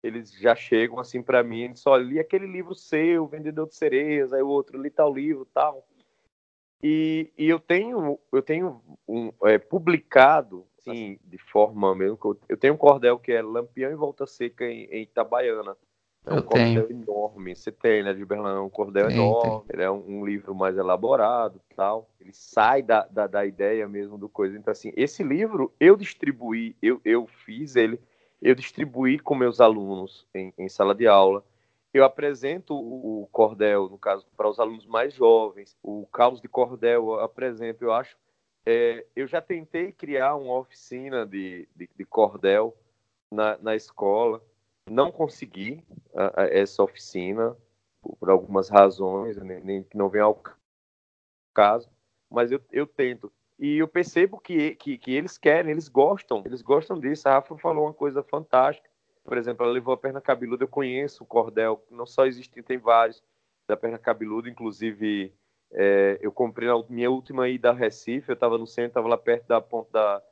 eles já chegam assim para mim, e só li aquele livro seu, Vendedor de Cereza, aí o outro li tal livro, tal. E, e eu tenho, eu tenho um, é, publicado, sim, de forma mesmo. Eu tenho um cordel que é Lampião e Volta Seca em, em Itabaiana. É um Eu cordel tenho. enorme. Você tem, né, de Berlândia, é um cordel Tem, enorme. Ele é um, um livro mais elaborado tal. Ele sai da, da, da ideia mesmo do coisa. Então, assim, esse livro eu distribuí, eu, eu fiz ele, eu distribuí com meus alunos em, em sala de aula. Eu apresento o, o cordel, no caso, para os alunos mais jovens. O caos de cordel eu apresento, eu acho. É, eu já tentei criar uma oficina de, de, de cordel na, na escola não consegui a, a, essa oficina por, por algumas razões, nem, nem, que não vem ao caso, mas eu, eu tento. E eu percebo que, que, que, eles querem, eles gostam, eles gostam disso. A Rafa falou uma coisa fantástica. Por exemplo, ela levou a perna cabeluda, eu conheço o cordel, não só existe, tem vários da perna cabeluda, inclusive é, eu comprei na minha última ida a Recife, eu estava no centro, estava lá perto da ponta da.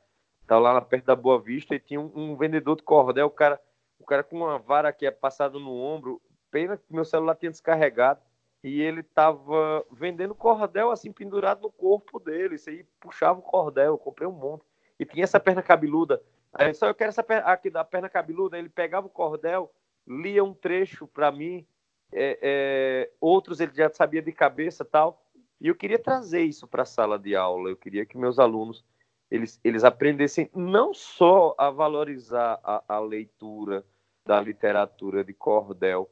Estava lá perto da Boa Vista e tinha um, um vendedor de cordel, o cara o cara com uma vara que é passada no ombro, pena que meu celular tinha descarregado, e ele tava vendendo cordel assim pendurado no corpo dele, isso aí puxava o cordel, eu comprei um monte. E tinha essa perna cabeluda. Aí só eu quero essa perna, aqui da perna cabeluda, ele pegava o cordel, lia um trecho para mim, é, é, outros ele já sabia de cabeça tal. E eu queria trazer isso para a sala de aula. Eu queria que meus alunos eles, eles aprendessem não só a valorizar a, a leitura da literatura de cordel,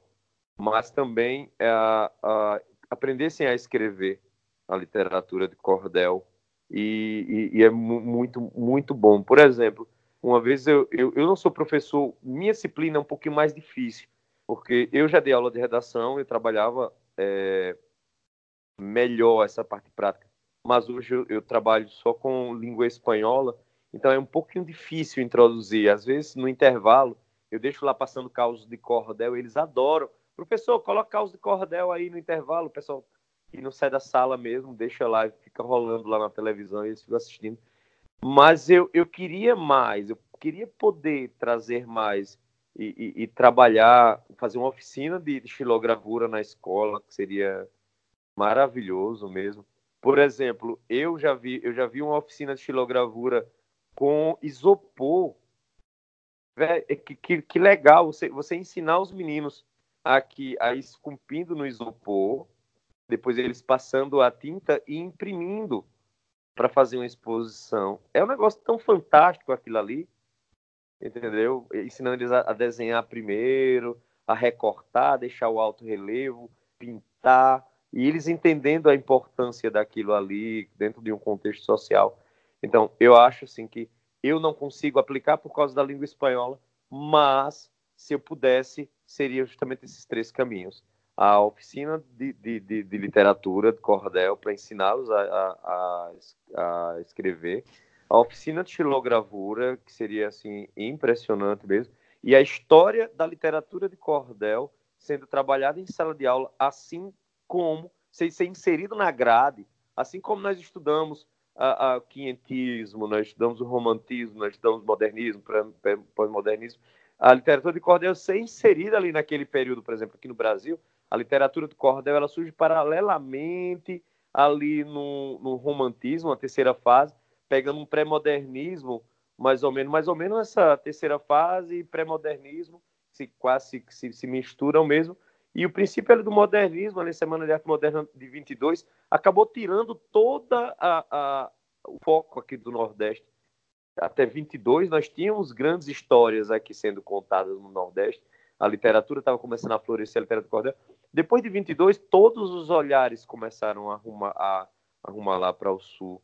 mas também a, a, aprendessem a escrever a literatura de cordel. E, e, e é muito, muito bom. Por exemplo, uma vez eu, eu, eu não sou professor, minha disciplina é um pouquinho mais difícil, porque eu já dei aula de redação, eu trabalhava é, melhor essa parte prática mas hoje eu, trabalho só com língua espanhola, então é um pouquinho difícil introduzir. Às vezes, no intervalo, eu deixo lá passando causos de cordel, eles adoram. Professor, coloca causos de cordel aí no intervalo, o pessoal que não sai da sala mesmo, deixa lá fica rolando lá na televisão e eles ficam assistindo. Mas eu, eu queria mais, eu queria poder trazer mais e, e, e trabalhar, fazer uma oficina de, de xilogravura na escola, que seria maravilhoso mesmo por exemplo, eu já vi, eu já vi uma oficina de xilogravura com isopor. É que, que, que, legal você, você ensinar os meninos aqui a esculpindo no isopor, depois eles passando a tinta e imprimindo para fazer uma exposição. É um negócio tão fantástico aquilo ali, entendeu? Ensinando eles a, a desenhar primeiro, a recortar, deixar o alto relevo, pintar e eles entendendo a importância daquilo ali dentro de um contexto social. Então, eu acho assim que eu não consigo aplicar por causa da língua espanhola, mas se eu pudesse, seria justamente esses três caminhos. A oficina de, de, de, de literatura de cordel para ensiná-los a, a, a, a, escrever, a oficina de xilogravura, que seria assim impressionante mesmo, e a história da literatura de cordel sendo trabalhada em sala de aula, assim como ser, ser inserido na grade, assim como nós estudamos o quinhentismo, nós estudamos o romantismo, nós estudamos o modernismo, pós-modernismo, a literatura de cordel ser inserida ali naquele período, por exemplo, aqui no Brasil, a literatura de cordel ela surge paralelamente ali no, no romantismo, a terceira fase, pegando um pré-modernismo, mais ou menos, mais ou menos essa terceira fase e pré-modernismo se quase se, se misturam mesmo, e o princípio do modernismo, ali, Semana de Arte Moderna de 22, acabou tirando toda a, a, o foco aqui do Nordeste. Até 22, nós tínhamos grandes histórias aqui sendo contadas no Nordeste. A literatura estava começando a florescer, a literatura cordel. Depois de 22, todos os olhares começaram a arrumar, a, a arrumar lá para o Sul.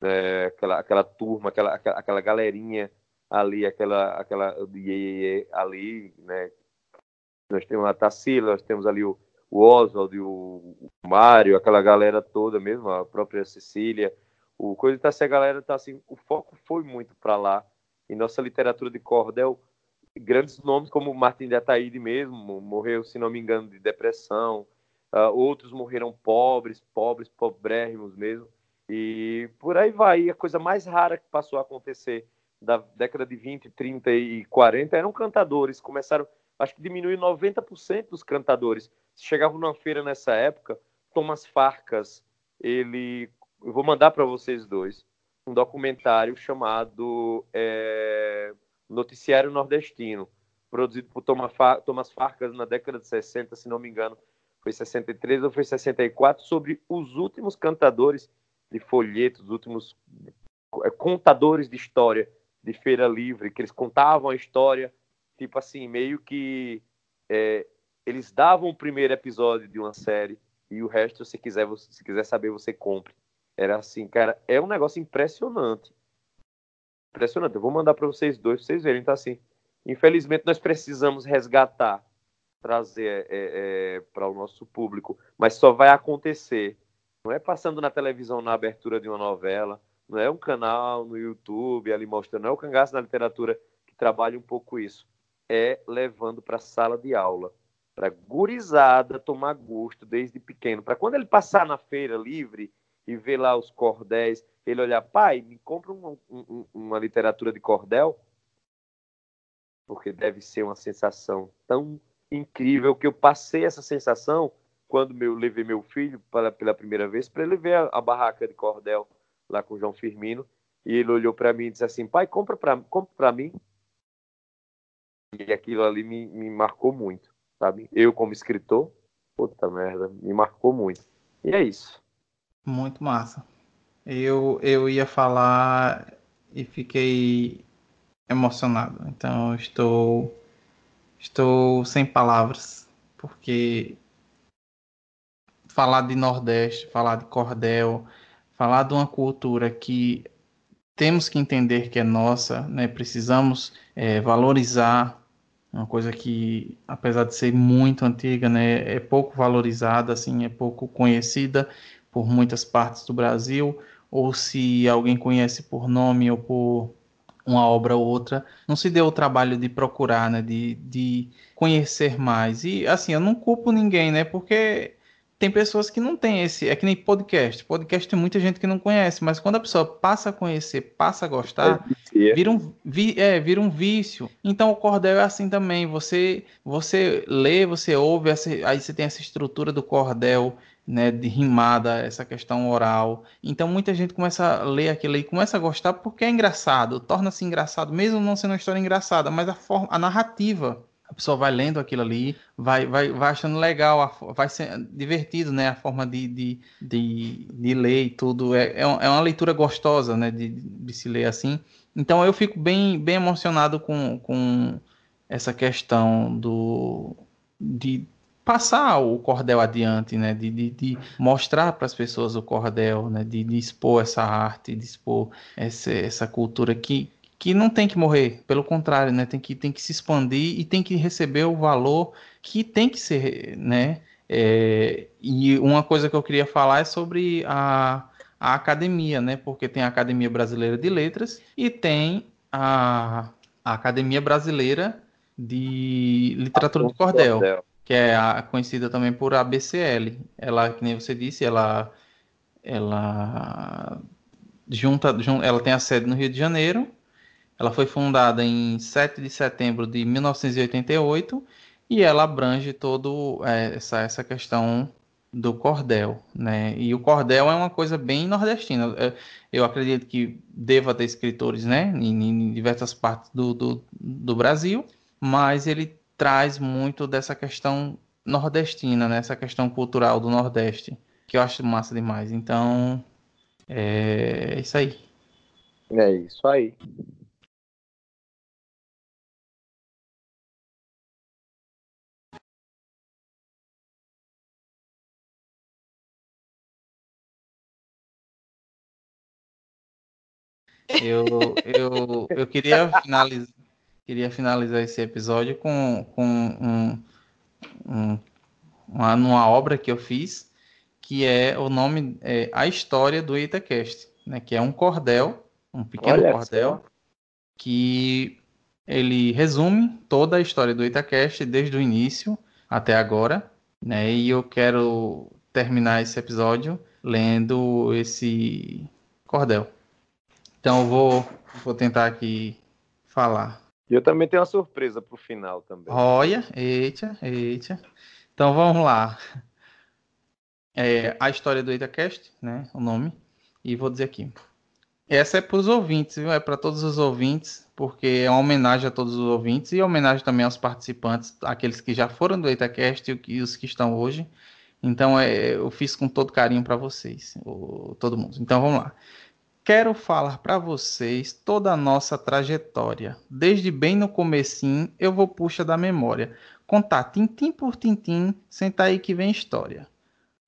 É, aquela, aquela turma, aquela, aquela, aquela galerinha ali, aquela, aquela ali, né, nós temos a Tarsila, nós temos ali o, o Oswald, o, o Mário, aquela galera toda mesmo, a própria Cecília. O coisa tá se a galera tá assim, o foco foi muito para lá. Em nossa literatura de cordel, grandes nomes como Martin de Ataíde mesmo, morreu, se não me engano, de depressão. Uh, outros morreram pobres, pobres, pobrérrimos mesmo. E por aí vai. E a coisa mais rara que passou a acontecer da década de 20, 30 e 40 eram cantadores. Começaram, acho que diminuiu 90% dos cantadores. Chegavam numa feira nessa época, Thomas Farcas, ele. Eu vou mandar para vocês dois um documentário chamado é, Noticiário Nordestino, produzido por Thomas Farcas na década de 60, se não me engano, foi 63 ou foi 64, sobre os últimos cantadores de folhetos, os últimos é, contadores de história de Feira Livre, que eles contavam a história, tipo assim, meio que é, eles davam o primeiro episódio de uma série e o resto, se quiser, se quiser saber, você compre. Era assim, cara, é um negócio impressionante. Impressionante. Eu vou mandar para vocês dois, pra vocês verem. Então, assim, infelizmente, nós precisamos resgatar, trazer é, é, para o nosso público, mas só vai acontecer. Não é passando na televisão na abertura de uma novela, não é um canal no YouTube ali mostrando, não é o cangaço na literatura que trabalha um pouco isso. É levando para a sala de aula, para gurizada tomar gosto desde pequeno, para quando ele passar na feira livre e ver lá os cordéis, ele olhar, pai, me compra um, um, uma literatura de cordel, porque deve ser uma sensação tão incrível que eu passei essa sensação quando eu levei meu filho pela primeira vez para ele ver a, a, barraca de cordel lá com o João Firmino. E ele olhou para mim e disse assim, pai, compra para compra mim. E aquilo ali me, me marcou muito, sabe? Eu como escritor, puta merda, me marcou muito. E é isso. Muito massa. Eu, eu ia falar e fiquei emocionado. Então estou estou sem palavras porque falar de Nordeste, falar de cordel, falar de uma cultura que temos que entender que é nossa, né? Precisamos é, valorizar uma coisa que, apesar de ser muito antiga, né, é pouco valorizada, assim, é pouco conhecida por muitas partes do Brasil, ou se alguém conhece por nome ou por uma obra ou outra, não se deu o trabalho de procurar, né, de, de conhecer mais. E assim, eu não culpo ninguém, né, porque tem pessoas que não têm esse, é que nem podcast. Podcast tem muita gente que não conhece, mas quando a pessoa passa a conhecer, passa a gostar, é, vira um, vi, é, vira um vício. Então o cordel é assim também. Você você lê, você ouve, essa, aí você tem essa estrutura do cordel né, de rimada, essa questão oral. Então muita gente começa a ler aquilo e começa a gostar porque é engraçado, torna-se engraçado, mesmo não sendo uma história engraçada, mas a forma, a narrativa. A pessoa vai lendo aquilo ali, vai, vai, vai achando legal, vai ser divertido, né? A forma de, de, de, de ler e tudo. É, é, é uma leitura gostosa, né? De, de se ler assim. Então eu fico bem, bem emocionado com, com essa questão do, de passar o cordel adiante, né? De, de, de mostrar para as pessoas o cordel, né? De, de, expor essa arte, de expor essa, essa cultura que, que não tem que morrer, pelo contrário, né? Tem que, tem que se expandir e tem que receber o valor que tem que ser, né? É, e uma coisa que eu queria falar é sobre a, a academia, né? Porque tem a Academia Brasileira de Letras e tem a, a Academia Brasileira de Literatura do Cordel. cordel que é a, conhecida também por ABCL. Ela, que nem você disse, ela, ela junta, ela tem a sede no Rio de Janeiro. Ela foi fundada em 7 de setembro de 1988 e ela abrange todo é, essa, essa questão do cordel, né? E o cordel é uma coisa bem nordestina. É, eu acredito que deva ter escritores, né, em, em diversas partes do, do, do Brasil, mas ele traz muito dessa questão nordestina, né? Essa questão cultural do Nordeste, que eu acho massa demais. Então, é isso aí. É isso aí. Eu, eu, eu queria finalizar queria finalizar esse episódio com, com um, um, uma, uma obra que eu fiz, que é o nome, é A História do Itacast, né, que é um cordel, um pequeno Olha cordel, que ele resume toda a história do Itacast desde o início até agora, né, e eu quero terminar esse episódio lendo esse cordel. Então eu vou, vou tentar aqui falar. E eu também tenho uma surpresa pro final também. Olha, eita, eita. Então vamos lá. É, a história do EitaCast, né? O nome. E vou dizer aqui. Essa é para os ouvintes, viu? É para todos os ouvintes, porque é uma homenagem a todos os ouvintes e homenagem também aos participantes, aqueles que já foram do EitaCast e os que estão hoje. Então é, eu fiz com todo carinho para vocês, o, todo mundo. Então vamos lá. Quero falar para vocês toda a nossa trajetória. Desde bem no comecinho, eu vou puxa da memória. Contar tintim por tintim, senta aí que vem história.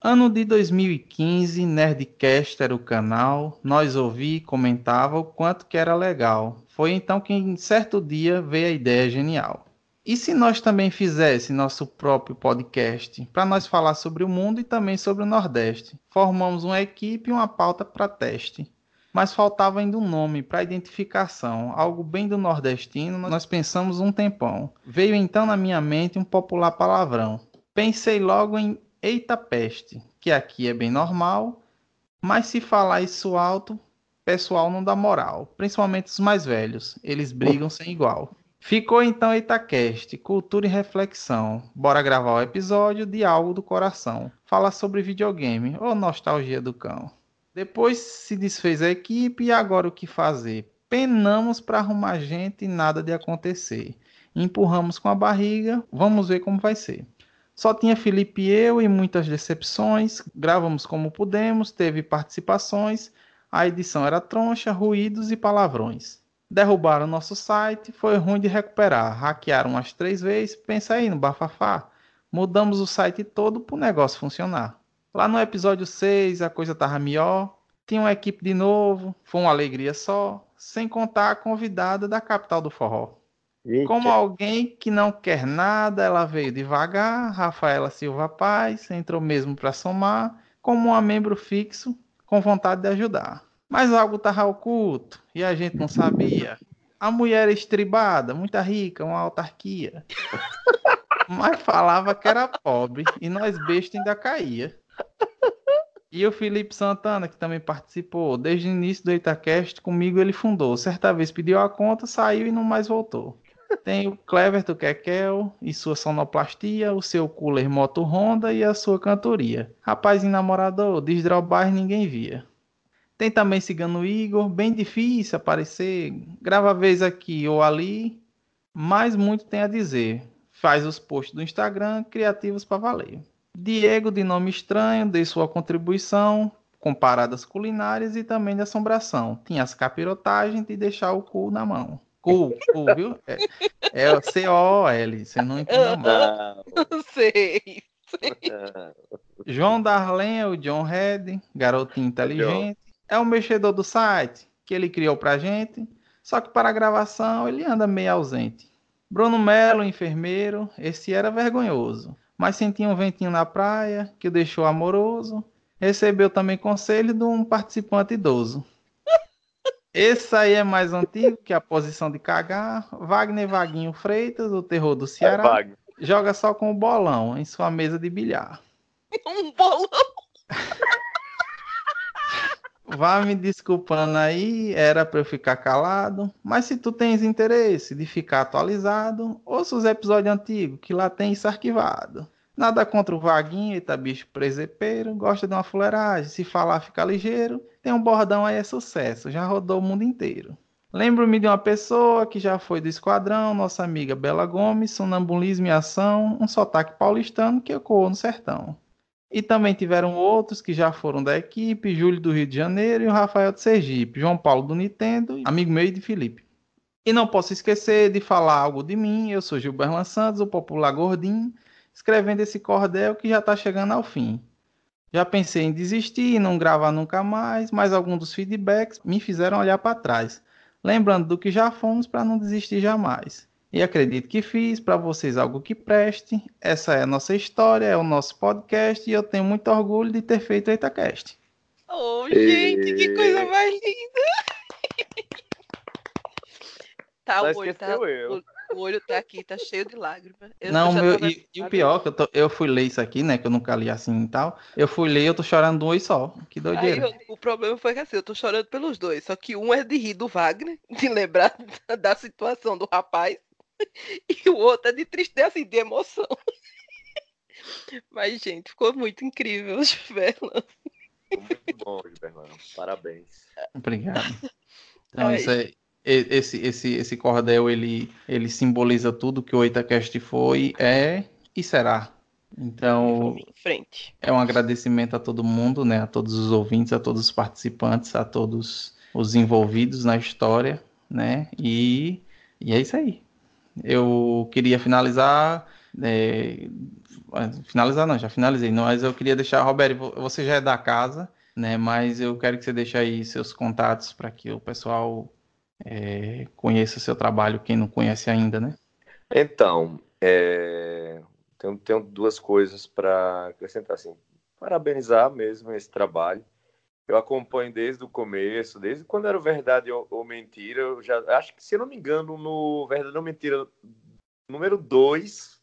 Ano de 2015, Nerdcast era o canal, nós ouvi e comentava o quanto que era legal. Foi então que em certo dia veio a ideia genial. E se nós também fizesse nosso próprio podcast para nós falar sobre o mundo e também sobre o Nordeste? Formamos uma equipe e uma pauta para teste. Mas faltava ainda um nome para identificação, algo bem do nordestino. Nós pensamos um tempão. Veio então na minha mente um popular palavrão. Pensei logo em Eita peste, que aqui é bem normal, mas se falar isso alto, pessoal não dá moral, principalmente os mais velhos, eles brigam sem igual. Ficou então EitaCast, cultura e reflexão. Bora gravar o episódio de algo do coração. Fala sobre videogame ou nostalgia do cão. Depois se desfez a equipe e agora o que fazer? Penamos para arrumar gente e nada de acontecer. Empurramos com a barriga, vamos ver como vai ser. Só tinha Felipe e eu e muitas decepções. Gravamos como pudemos, teve participações. A edição era troncha, ruídos e palavrões. Derrubaram nosso site, foi ruim de recuperar. Hackearam umas três vezes, pensa aí no bafafá. Mudamos o site todo para o negócio funcionar. Lá no episódio 6 a coisa tava melhor. Tinha uma equipe de novo, foi uma alegria só, sem contar a convidada da capital do forró. Eita. Como alguém que não quer nada, ela veio devagar. Rafaela Silva Paz entrou mesmo para somar, como um membro fixo, com vontade de ajudar. Mas algo estava oculto e a gente não sabia. A mulher estribada, muito rica, uma autarquia. Mas falava que era pobre e nós bestas ainda caía. E o Felipe Santana, que também participou desde o início do Itacast, comigo ele fundou. Certa vez pediu a conta, saiu e não mais voltou. Tem o Clever do Kekel e sua sonoplastia, o seu cooler moto Honda e a sua cantoria. Rapaz enamorador, desdrobar ninguém via. Tem também Cigano Igor, bem difícil aparecer, grava vez aqui ou ali, mas muito tem a dizer. Faz os posts do Instagram, criativos para valer. Diego, de nome estranho, dei sua contribuição, com paradas culinárias e também de assombração. Tinha as capirotagens de deixar o cu na mão. Cool, cool, viu? É, é o C-O-L, você não entendeu mal. Sei, sei. João Darlen é o John Red, garotinho inteligente. É o mexedor do site que ele criou pra gente, só que para a gravação ele anda meio ausente. Bruno Melo, enfermeiro, esse era vergonhoso, mas sentia um ventinho na praia que o deixou amoroso. Recebeu também conselho de um participante idoso. Esse aí é mais antigo que a posição de cagar. Wagner Vaguinho Freitas, o terror do Ceará. É joga só com o bolão em sua mesa de bilhar. Um bolão? Vá me desculpando aí, era para eu ficar calado. Mas se tu tens interesse de ficar atualizado, ouça os episódios antigos, que lá tem isso arquivado. Nada contra o Vaguinho, bicho presepeiro, gosta de uma fuleiragem, se falar fica ligeiro, tem um bordão aí é sucesso, já rodou o mundo inteiro. Lembro-me de uma pessoa que já foi do esquadrão, nossa amiga Bela Gomes, sonambulismo em ação, um sotaque paulistano que ecoou no sertão. E também tiveram outros que já foram da equipe, Júlio do Rio de Janeiro e o Rafael de Sergipe, João Paulo do Nintendo, amigo meu e de Felipe. E não posso esquecer de falar algo de mim, eu sou Gilberto Santos, o popular gordinho, escrevendo esse cordel que já está chegando ao fim. Já pensei em desistir e não gravar nunca mais, mas alguns dos feedbacks me fizeram olhar para trás, lembrando do que já fomos para não desistir jamais. E acredito que fiz para vocês algo que preste. Essa é a nossa história, é o nosso podcast e eu tenho muito orgulho de ter feito o EitaCast. Oh, gente, que coisa mais linda! tá, hoje, tá, esqueceu eu. O olho tá aqui, tá cheio de lágrimas. Eu não, meu, e, e o pior, que eu, tô- eu fui ler isso aqui, né? Que eu nunca li assim e tal. Eu fui ler e eu tô chorando de um oi só. Que Aí doideira. eu- o problema foi que assim, eu tô chorando pelos dois. Só que um é de rir do Wagner, de lembrar da, da situação do rapaz, e o outro é de tristeza, assim, de emoção. Mas, gente, ficou muito incrível, Verlan. Muito bom, Gilberto. Parabéns. Obrigado. Então, Ai. isso é, e- esse, esse, esse cordel, ele, ele simboliza tudo que o Itacast foi, é e será. Então, Vamos em frente. é um agradecimento a todo mundo, né? A todos os ouvintes, a todos os participantes, a todos os envolvidos na história, né? E, e é isso aí. Eu queria finalizar. é, finalizar não, já finalizei. Mas eu queria deixar, Roberto, vo- você já é da casa, né? Mas eu quero que você deixe aí seus contatos para que o pessoal é, conheça o seu trabalho, quem não conhece ainda, né? Então, é, tenho, tenho duas coisas para acrescentar. Assim, parabenizar mesmo esse trabalho. Eu acompanho desde o começo, desde quando era Verdade ou, ou Mentira. Eu já acho que, se eu não me engano, no Verdade ou Mentira número 2,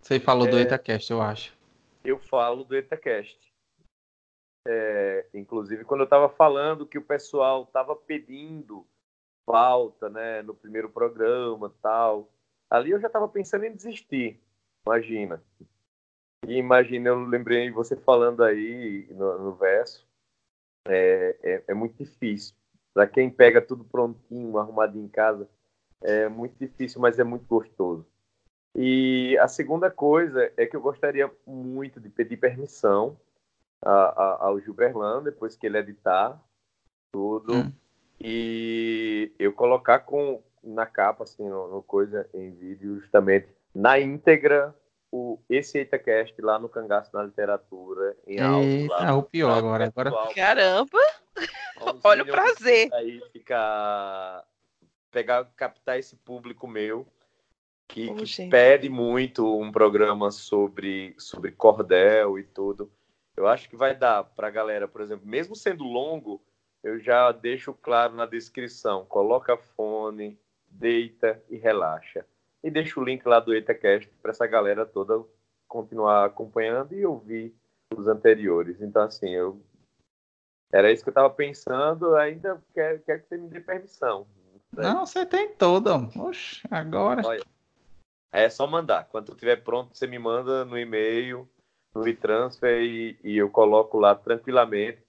Você falou do É. Itacast, eu acho. eu falo do EtaCast. É, inclusive, quando eu estava falando que o pessoal estava pedindo pauta né, no primeiro programa tal, ali eu já estava pensando em desistir, imagina. E imagina, eu lembrei você falando aí no, no verso, é, é, é muito difícil. Para quem pega tudo prontinho, arrumadinho em casa, é muito difícil, mas é muito gostoso. E a segunda coisa é que eu gostaria muito de pedir permissão a- a- ao Gilberlan, depois que ele editar tudo, Hum. E eu colocar com, na capa, assim, no, no coisa, em vídeo, justamente, na íntegra, o, esse EitaCast lá no Cangaço na Literatura, em áudio. lá, Eita, o pior pra agora. Agora Caramba, olha o prazer. aí ficar pegar captar esse público meu que, Ô, que pede muito um programa sobre sobre cordel e tudo eu acho que vai dar para a galera por exemplo mesmo sendo longo eu já deixo claro na descrição coloca fone deita e relaxa e deixo o link lá do EitaCast para essa galera toda continuar acompanhando e ouvir os anteriores então assim eu era isso que eu estava pensando, ainda quero, quero que você me dê permissão. Não, você tem toda. Oxe, agora. Olha. É só mandar. Quando estiver pronto, você me manda no e-mail, no e-transfer e, e eu coloco lá tranquilamente.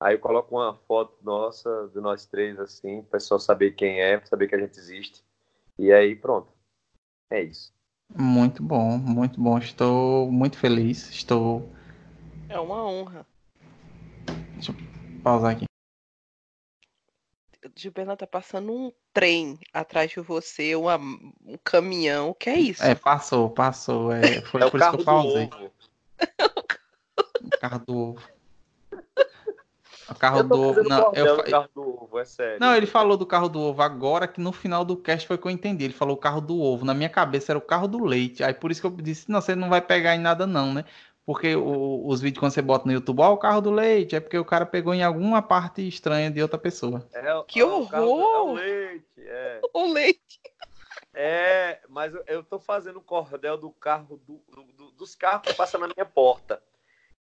Aí eu coloco uma foto nossa, de nós três, assim, para o pessoal saber quem é, pra saber que a gente existe. E aí pronto. É isso. Muito bom, muito bom. Estou muito feliz. Estou. É uma honra. Pausar aqui. Gilberto tá passando um trem atrás de você, uma- um caminhão. O que é isso? É, passou, passou. É, foi É o por isso carro que eu do pausei. ovo. O carro do ovo. O carro do ovo. Não, eu do carro do ovo, é sério. não, ele falou do carro do ovo agora, que no final do cast foi que eu entendi. Ele falou o carro do ovo. Na minha cabeça era o carro do leite. Aí por isso que eu disse, não, você não vai pegar em nada não, né? Porque o- os vídeos quando você bota no YouTube, ó, o carro do leite, é porque o cara pegou em alguma parte estranha de outra pessoa. É, o- Que é o carro do- É horror! o leite, é. O leite. É, mas eu, eu tô fazendo o cordel do carro do, do- do- dos carros que passam na minha porta.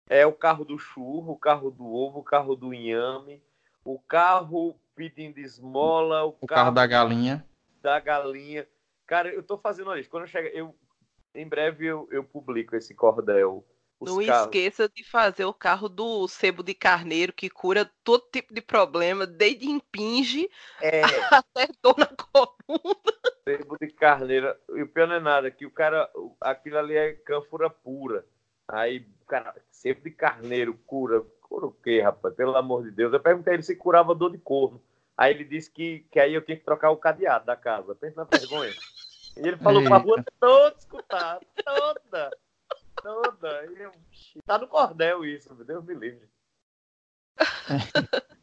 É o carro do churro, o carro do ovo, o carro do inhame, o carro pedindo esmola, o, O carro da galinha. da galinha. Cara, eu tô fazendo isso. Quando eu chegar, eu em breve eu, eu publico esse cordel. Não carros. esqueça de fazer o carro do sebo de carneiro, que cura todo tipo de problema, desde impinge É, até dor na coluna. sebo de carneira. E o pior não é nada, que o cara, aquilo ali é cânfora pura. Aí, cara, sebo de carneiro cura. Cura o quê, rapaz? Pelo amor de Deus. Eu perguntei a ele se curava dor de corno. Aí ele disse que, que aí eu tinha que trocar o cadeado da casa. Pensa na vergonha. E ele falou pra rua toda escutada, toda, toda. E eu, tá no cordel isso, meu Deus me livre.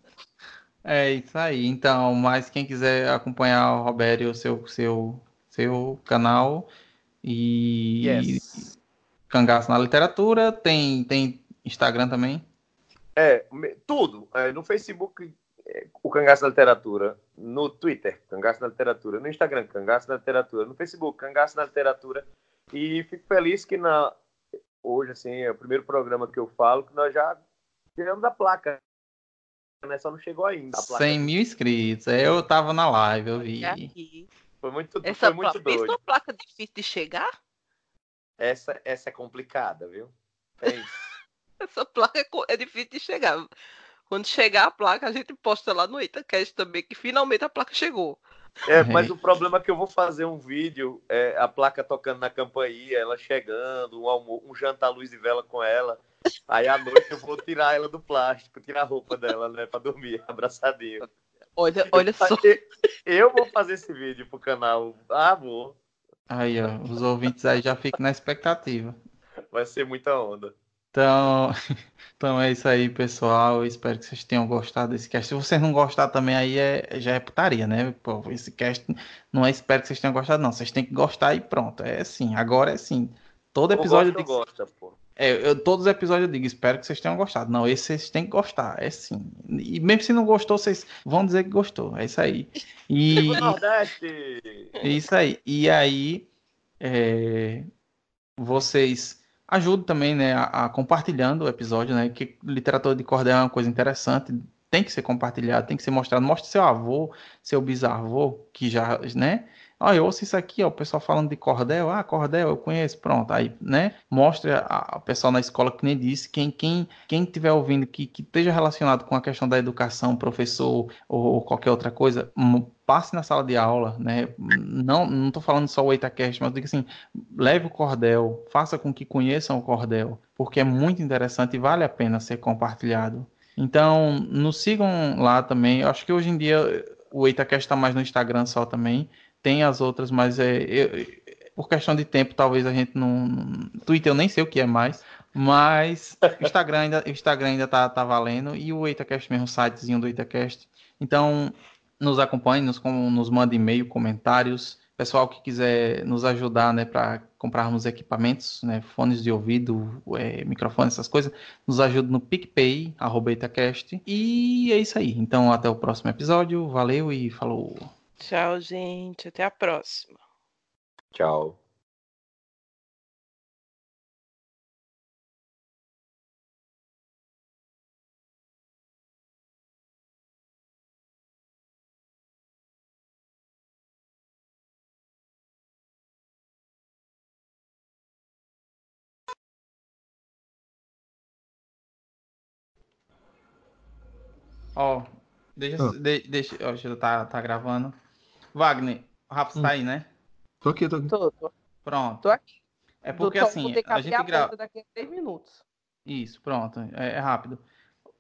É isso aí. Então, mas quem quiser acompanhar o Robério, seu, seu, seu canal e Yes. Cangaço na Literatura, tem, tem Instagram também. É, me- tudo. É, no Facebook, é, o Cangaço da Literatura. no Twitter, Cangaço na Literatura, no Instagram, Cangaço na Literatura, no Facebook, Cangaço na Literatura. E fico feliz que na, hoje, assim, é o primeiro programa que eu falo, que nós já tiramos a placa. Né? Só não chegou ainda. A placa. 100 mil inscritos. É, Eu tava na live, eu vi. Aqui. Foi muito, Essa foi muito placa, doido. uma placa difícil de chegar? Essa, essa é complicada, viu? É isso. Essa placa é é difícil de chegar. Quando chegar a placa, a gente posta lá no Itacast também, que finalmente a placa chegou. É, mas o problema é que eu vou fazer um vídeo, é, a placa tocando na campainha, ela chegando, um, almo um jantar luz e vela com ela. Aí à noite eu vou tirar ela do plástico, tirar a roupa dela, né, pra dormir, abraçadinho. Olha, olha só. Eu vou fazer esse vídeo pro canal. Ah, vou. Aí, ó, os ouvintes aí já ficam na expectativa. Vai ser muita onda. Então, então é isso aí, pessoal. Eu espero que vocês tenham gostado desse cast. Se vocês não gostar também, aí é, já é putaria, né? Pô, esse cast não é espero que vocês tenham gostado, não. Vocês têm que gostar e pronto. É assim, agora é assim. Todo episódio digo, gosto, pô. É, eu- todos os episódios eu digo, espero que vocês tenham gostado. Não, esse vocês têm que gostar, é sim. E mesmo se não gostou, vocês vão dizer que gostou. É isso aí. E é isso aí. E aí, é, vocês ajudam também, né, a, a compartilhando o episódio, né, que literatura de cordel é uma coisa interessante, tem que ser compartilhado, tem que ser mostrado. Mostre seu avô, seu bisavô, que já, né, ó, eu ouço isso aqui, ó, o pessoal falando de cordel, ah, cordel, eu conheço, pronto, aí, né, mostre a- o pessoal na escola que nem disse, quem quem quem estiver ouvindo que, que esteja relacionado com a questão da educação, professor ou, ou qualquer outra coisa, passe na sala de aula, né, não não tô falando só o EitaCast, mas digo assim, leve o cordel, faça com que conheçam o cordel, porque é muito interessante e vale a pena ser compartilhado. Então, nos sigam lá também. Eu acho que hoje em dia o EitaCast está mais no Instagram só também. Tem as outras, mas é, eu- por questão de tempo, talvez a gente não. Twitter eu nem sei o que é mais. Mas o Instagram ainda, o Instagram ainda tá, tá valendo. E o EitaCast mesmo, o sitezinho do EitaCast. Então, nos acompanhe, nos, nos mande e-mail, comentários. Pessoal que quiser nos ajudar, né, para comprarmos equipamentos, né, fones de ouvido, é, microfones, essas coisas, nos ajuda no PicPay, arroba Itacast. E é isso aí. Então, até o próximo episódio. Valeu e falou. Tchau, gente. Até a próxima. Tchau. Ó, deixa, Ah. de- deixa, ó, tá, tá gravando. Wagner, o Rafa Hum. tá aí, né? Tô aqui, tô aqui. Tô, tô, Pronto. tô aqui. É porque Tô- assim, a gente grava. daqui a três minutos. Isso, pronto. É, é rápido.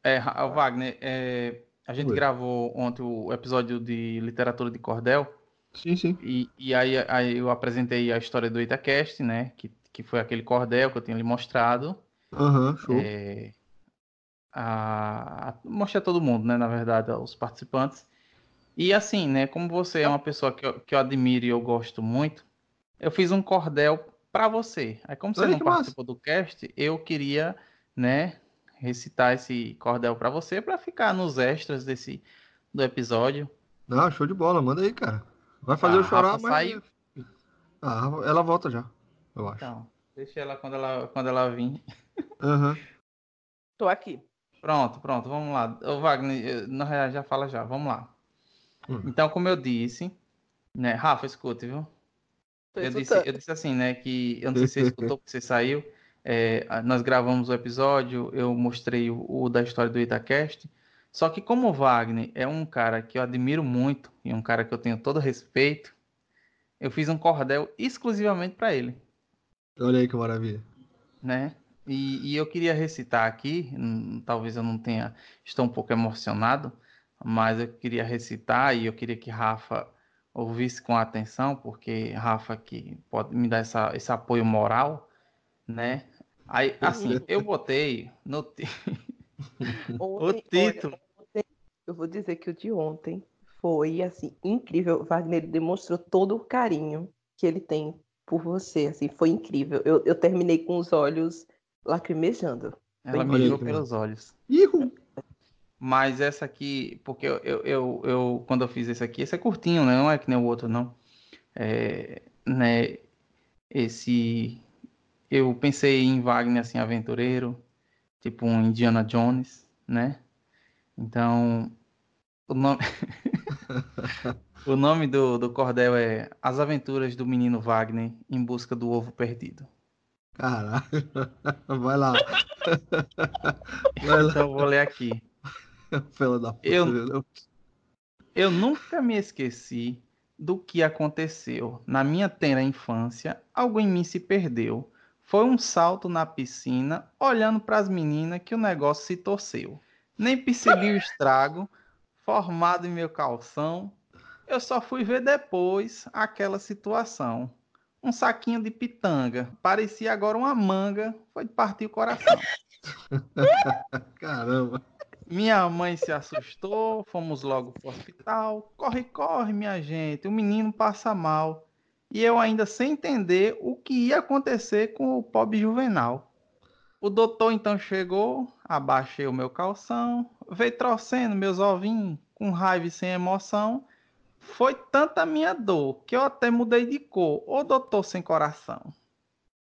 É, Ra- Wagner, é, a gente Oi. gravou ontem o episódio de literatura de cordel Sim, sim. e, e aí, aí eu apresentei a história do Itacast, né? Que, que foi aquele cordel que eu tinha lhe mostrado. Aham, show. É, a, a- mostrei a todo mundo, né? Na verdade, aos participantes. E assim, né? Como você é uma pessoa que eu, que eu admiro e eu gosto muito, eu fiz um cordel para você. Aí, como você Olha não que massa. participou do cast, eu queria, né? Recitar esse cordel para você para ficar nos extras desse do episódio. Não, show de bola, manda aí, cara. Vai fazer Ah, eu chorar, Rafa mas. saiu. Ah, ela volta já, eu acho. Então, deixa ela quando ela quando ela vir. Aham. Tô aqui. Pronto, pronto, vamos lá. Ô, Wagner, eh, na real, já fala já, vamos lá. Hum. Então, como eu disse, né, Rafa, escute, viu? Eu disse, eu disse assim, né, que eu não sei se você escutou porque você saiu. é, nós gravamos o episódio, eu mostrei o, o da história do Itacast. Só que como o Wagner é um cara que eu admiro muito e um cara que eu tenho todo respeito, eu fiz um cordel exclusivamente para ele, Olha aí que maravilha. né? E, e eu queria recitar aqui, hum, talvez eu não tenha, estou um pouco emocionado, mas eu queria recitar e eu queria que Rafa ouvisse com atenção, porque Rafa que pode me dar essa, esse apoio moral, né? Aí, assim, eu botei no ti- Ontem, título. olha, ontem, eu vou dizer que o de ontem foi assim incrível. O Wagner demonstrou todo o carinho que ele tem por você, assim, foi incrível. Eu, eu terminei com os olhos lacrimejando. ela me que pelos olhos. Ihu! Mas essa aqui, porque eu, eu, eu, eu- quando eu fiz esse aqui, esse é curtinho, né? Não é que nem o outro, não. É, né? Esse, eu pensei em Wagner assim, aventureiro, tipo um Indiana Jones, né? Então, o nome, o nome do, do cordel é As Aventuras do Menino Wagner em busca do ovo perdido. Caralho. Vai lá. Vai lá, Então, eu vou ler aqui. fela da puta. Eu-? Eu nunca me esqueci do que aconteceu. Na minha tenra infância, algo em mim se perdeu. Foi um salto na piscina, olhando para as meninas que o negócio se torceu. Nem percebi o estrago formado em meu calção. Eu só fui ver depois aquela situação. Um saquinho de pitanga, parecia agora uma manga, foi de partir o coração. Caramba. Minha mãe se assustou, fomos logo pro hospital. Corre, corre, minha gente, o menino passa mal. E eu ainda sem entender o que ia acontecer com o pobre Juvenal. O doutor então chegou, abaixei o meu calção, veio trouxendo meus ovinhos com raiva e sem emoção. Foi tanta minha dor que eu até mudei de cor. Ô doutor sem coração.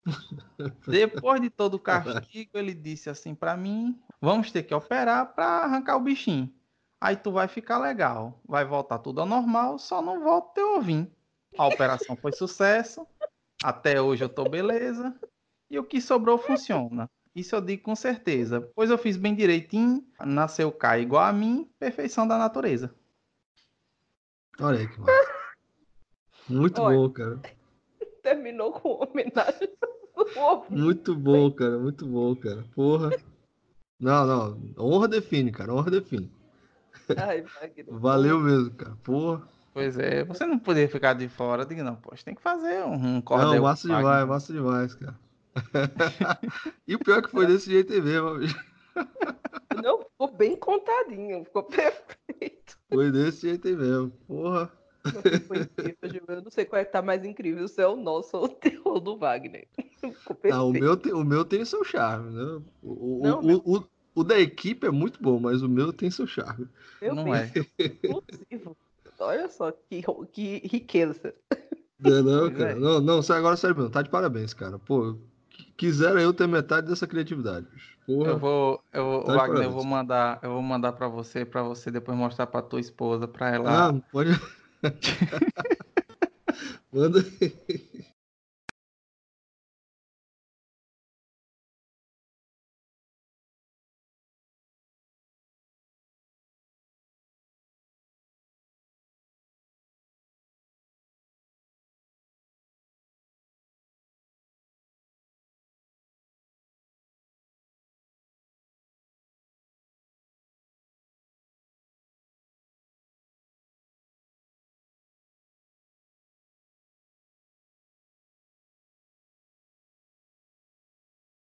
Depois de todo o castigo, ele disse assim pra mim: Vamos ter que operar pra arrancar o bichinho. Aí tu vai ficar legal. Vai voltar tudo ao normal, só não volta teu ovinho. A operação foi sucesso. Até hoje eu tô beleza. E o que sobrou funciona. Isso eu digo com certeza. Pois eu fiz bem direitinho. Nasceu K igual a mim. Perfeição da natureza. Olha aí que massa. Muito Olha. bom, cara. Terminou com homenagem. Muito bom, cara. Muito bom, cara. Porra. Não, não. Honra define, cara. Honra define. Ai. Valeu mesmo, cara. Porra. Pois é, você não poderia ficar de fora. Eu digo, não, poxa, tem que fazer um, um cordel. Não, massa Wagner. demais, massa demais, cara. e o pior é que foi desse jeito aí mesmo. bicho. Não, ficou bem contadinho, ficou perfeito. Foi desse jeito aí mesmo. Porra. Foi incrível, Gil. Eu não sei qual é que tá mais incrível, se é o nosso ou o teu ou do Wagner. Não, o meu, tem, o meu tem seu charme, né? O, Não, o, meu- o, o da equipe é muito bom, mas o meu tem seu charme. Meu Não é. Olha só que, que riqueza. Não, não, Pois cara. é. Não, não, agora sério mesmo. Tá de parabéns, cara. Pô, qu- quisera eu ter metade dessa criatividade. Porra. Eu vou, eu vou, Tá Wagner, eu vou mandar, eu vou mandar para você, para você depois mostrar para tua esposa, para ela. Ah, pode. Manda aí.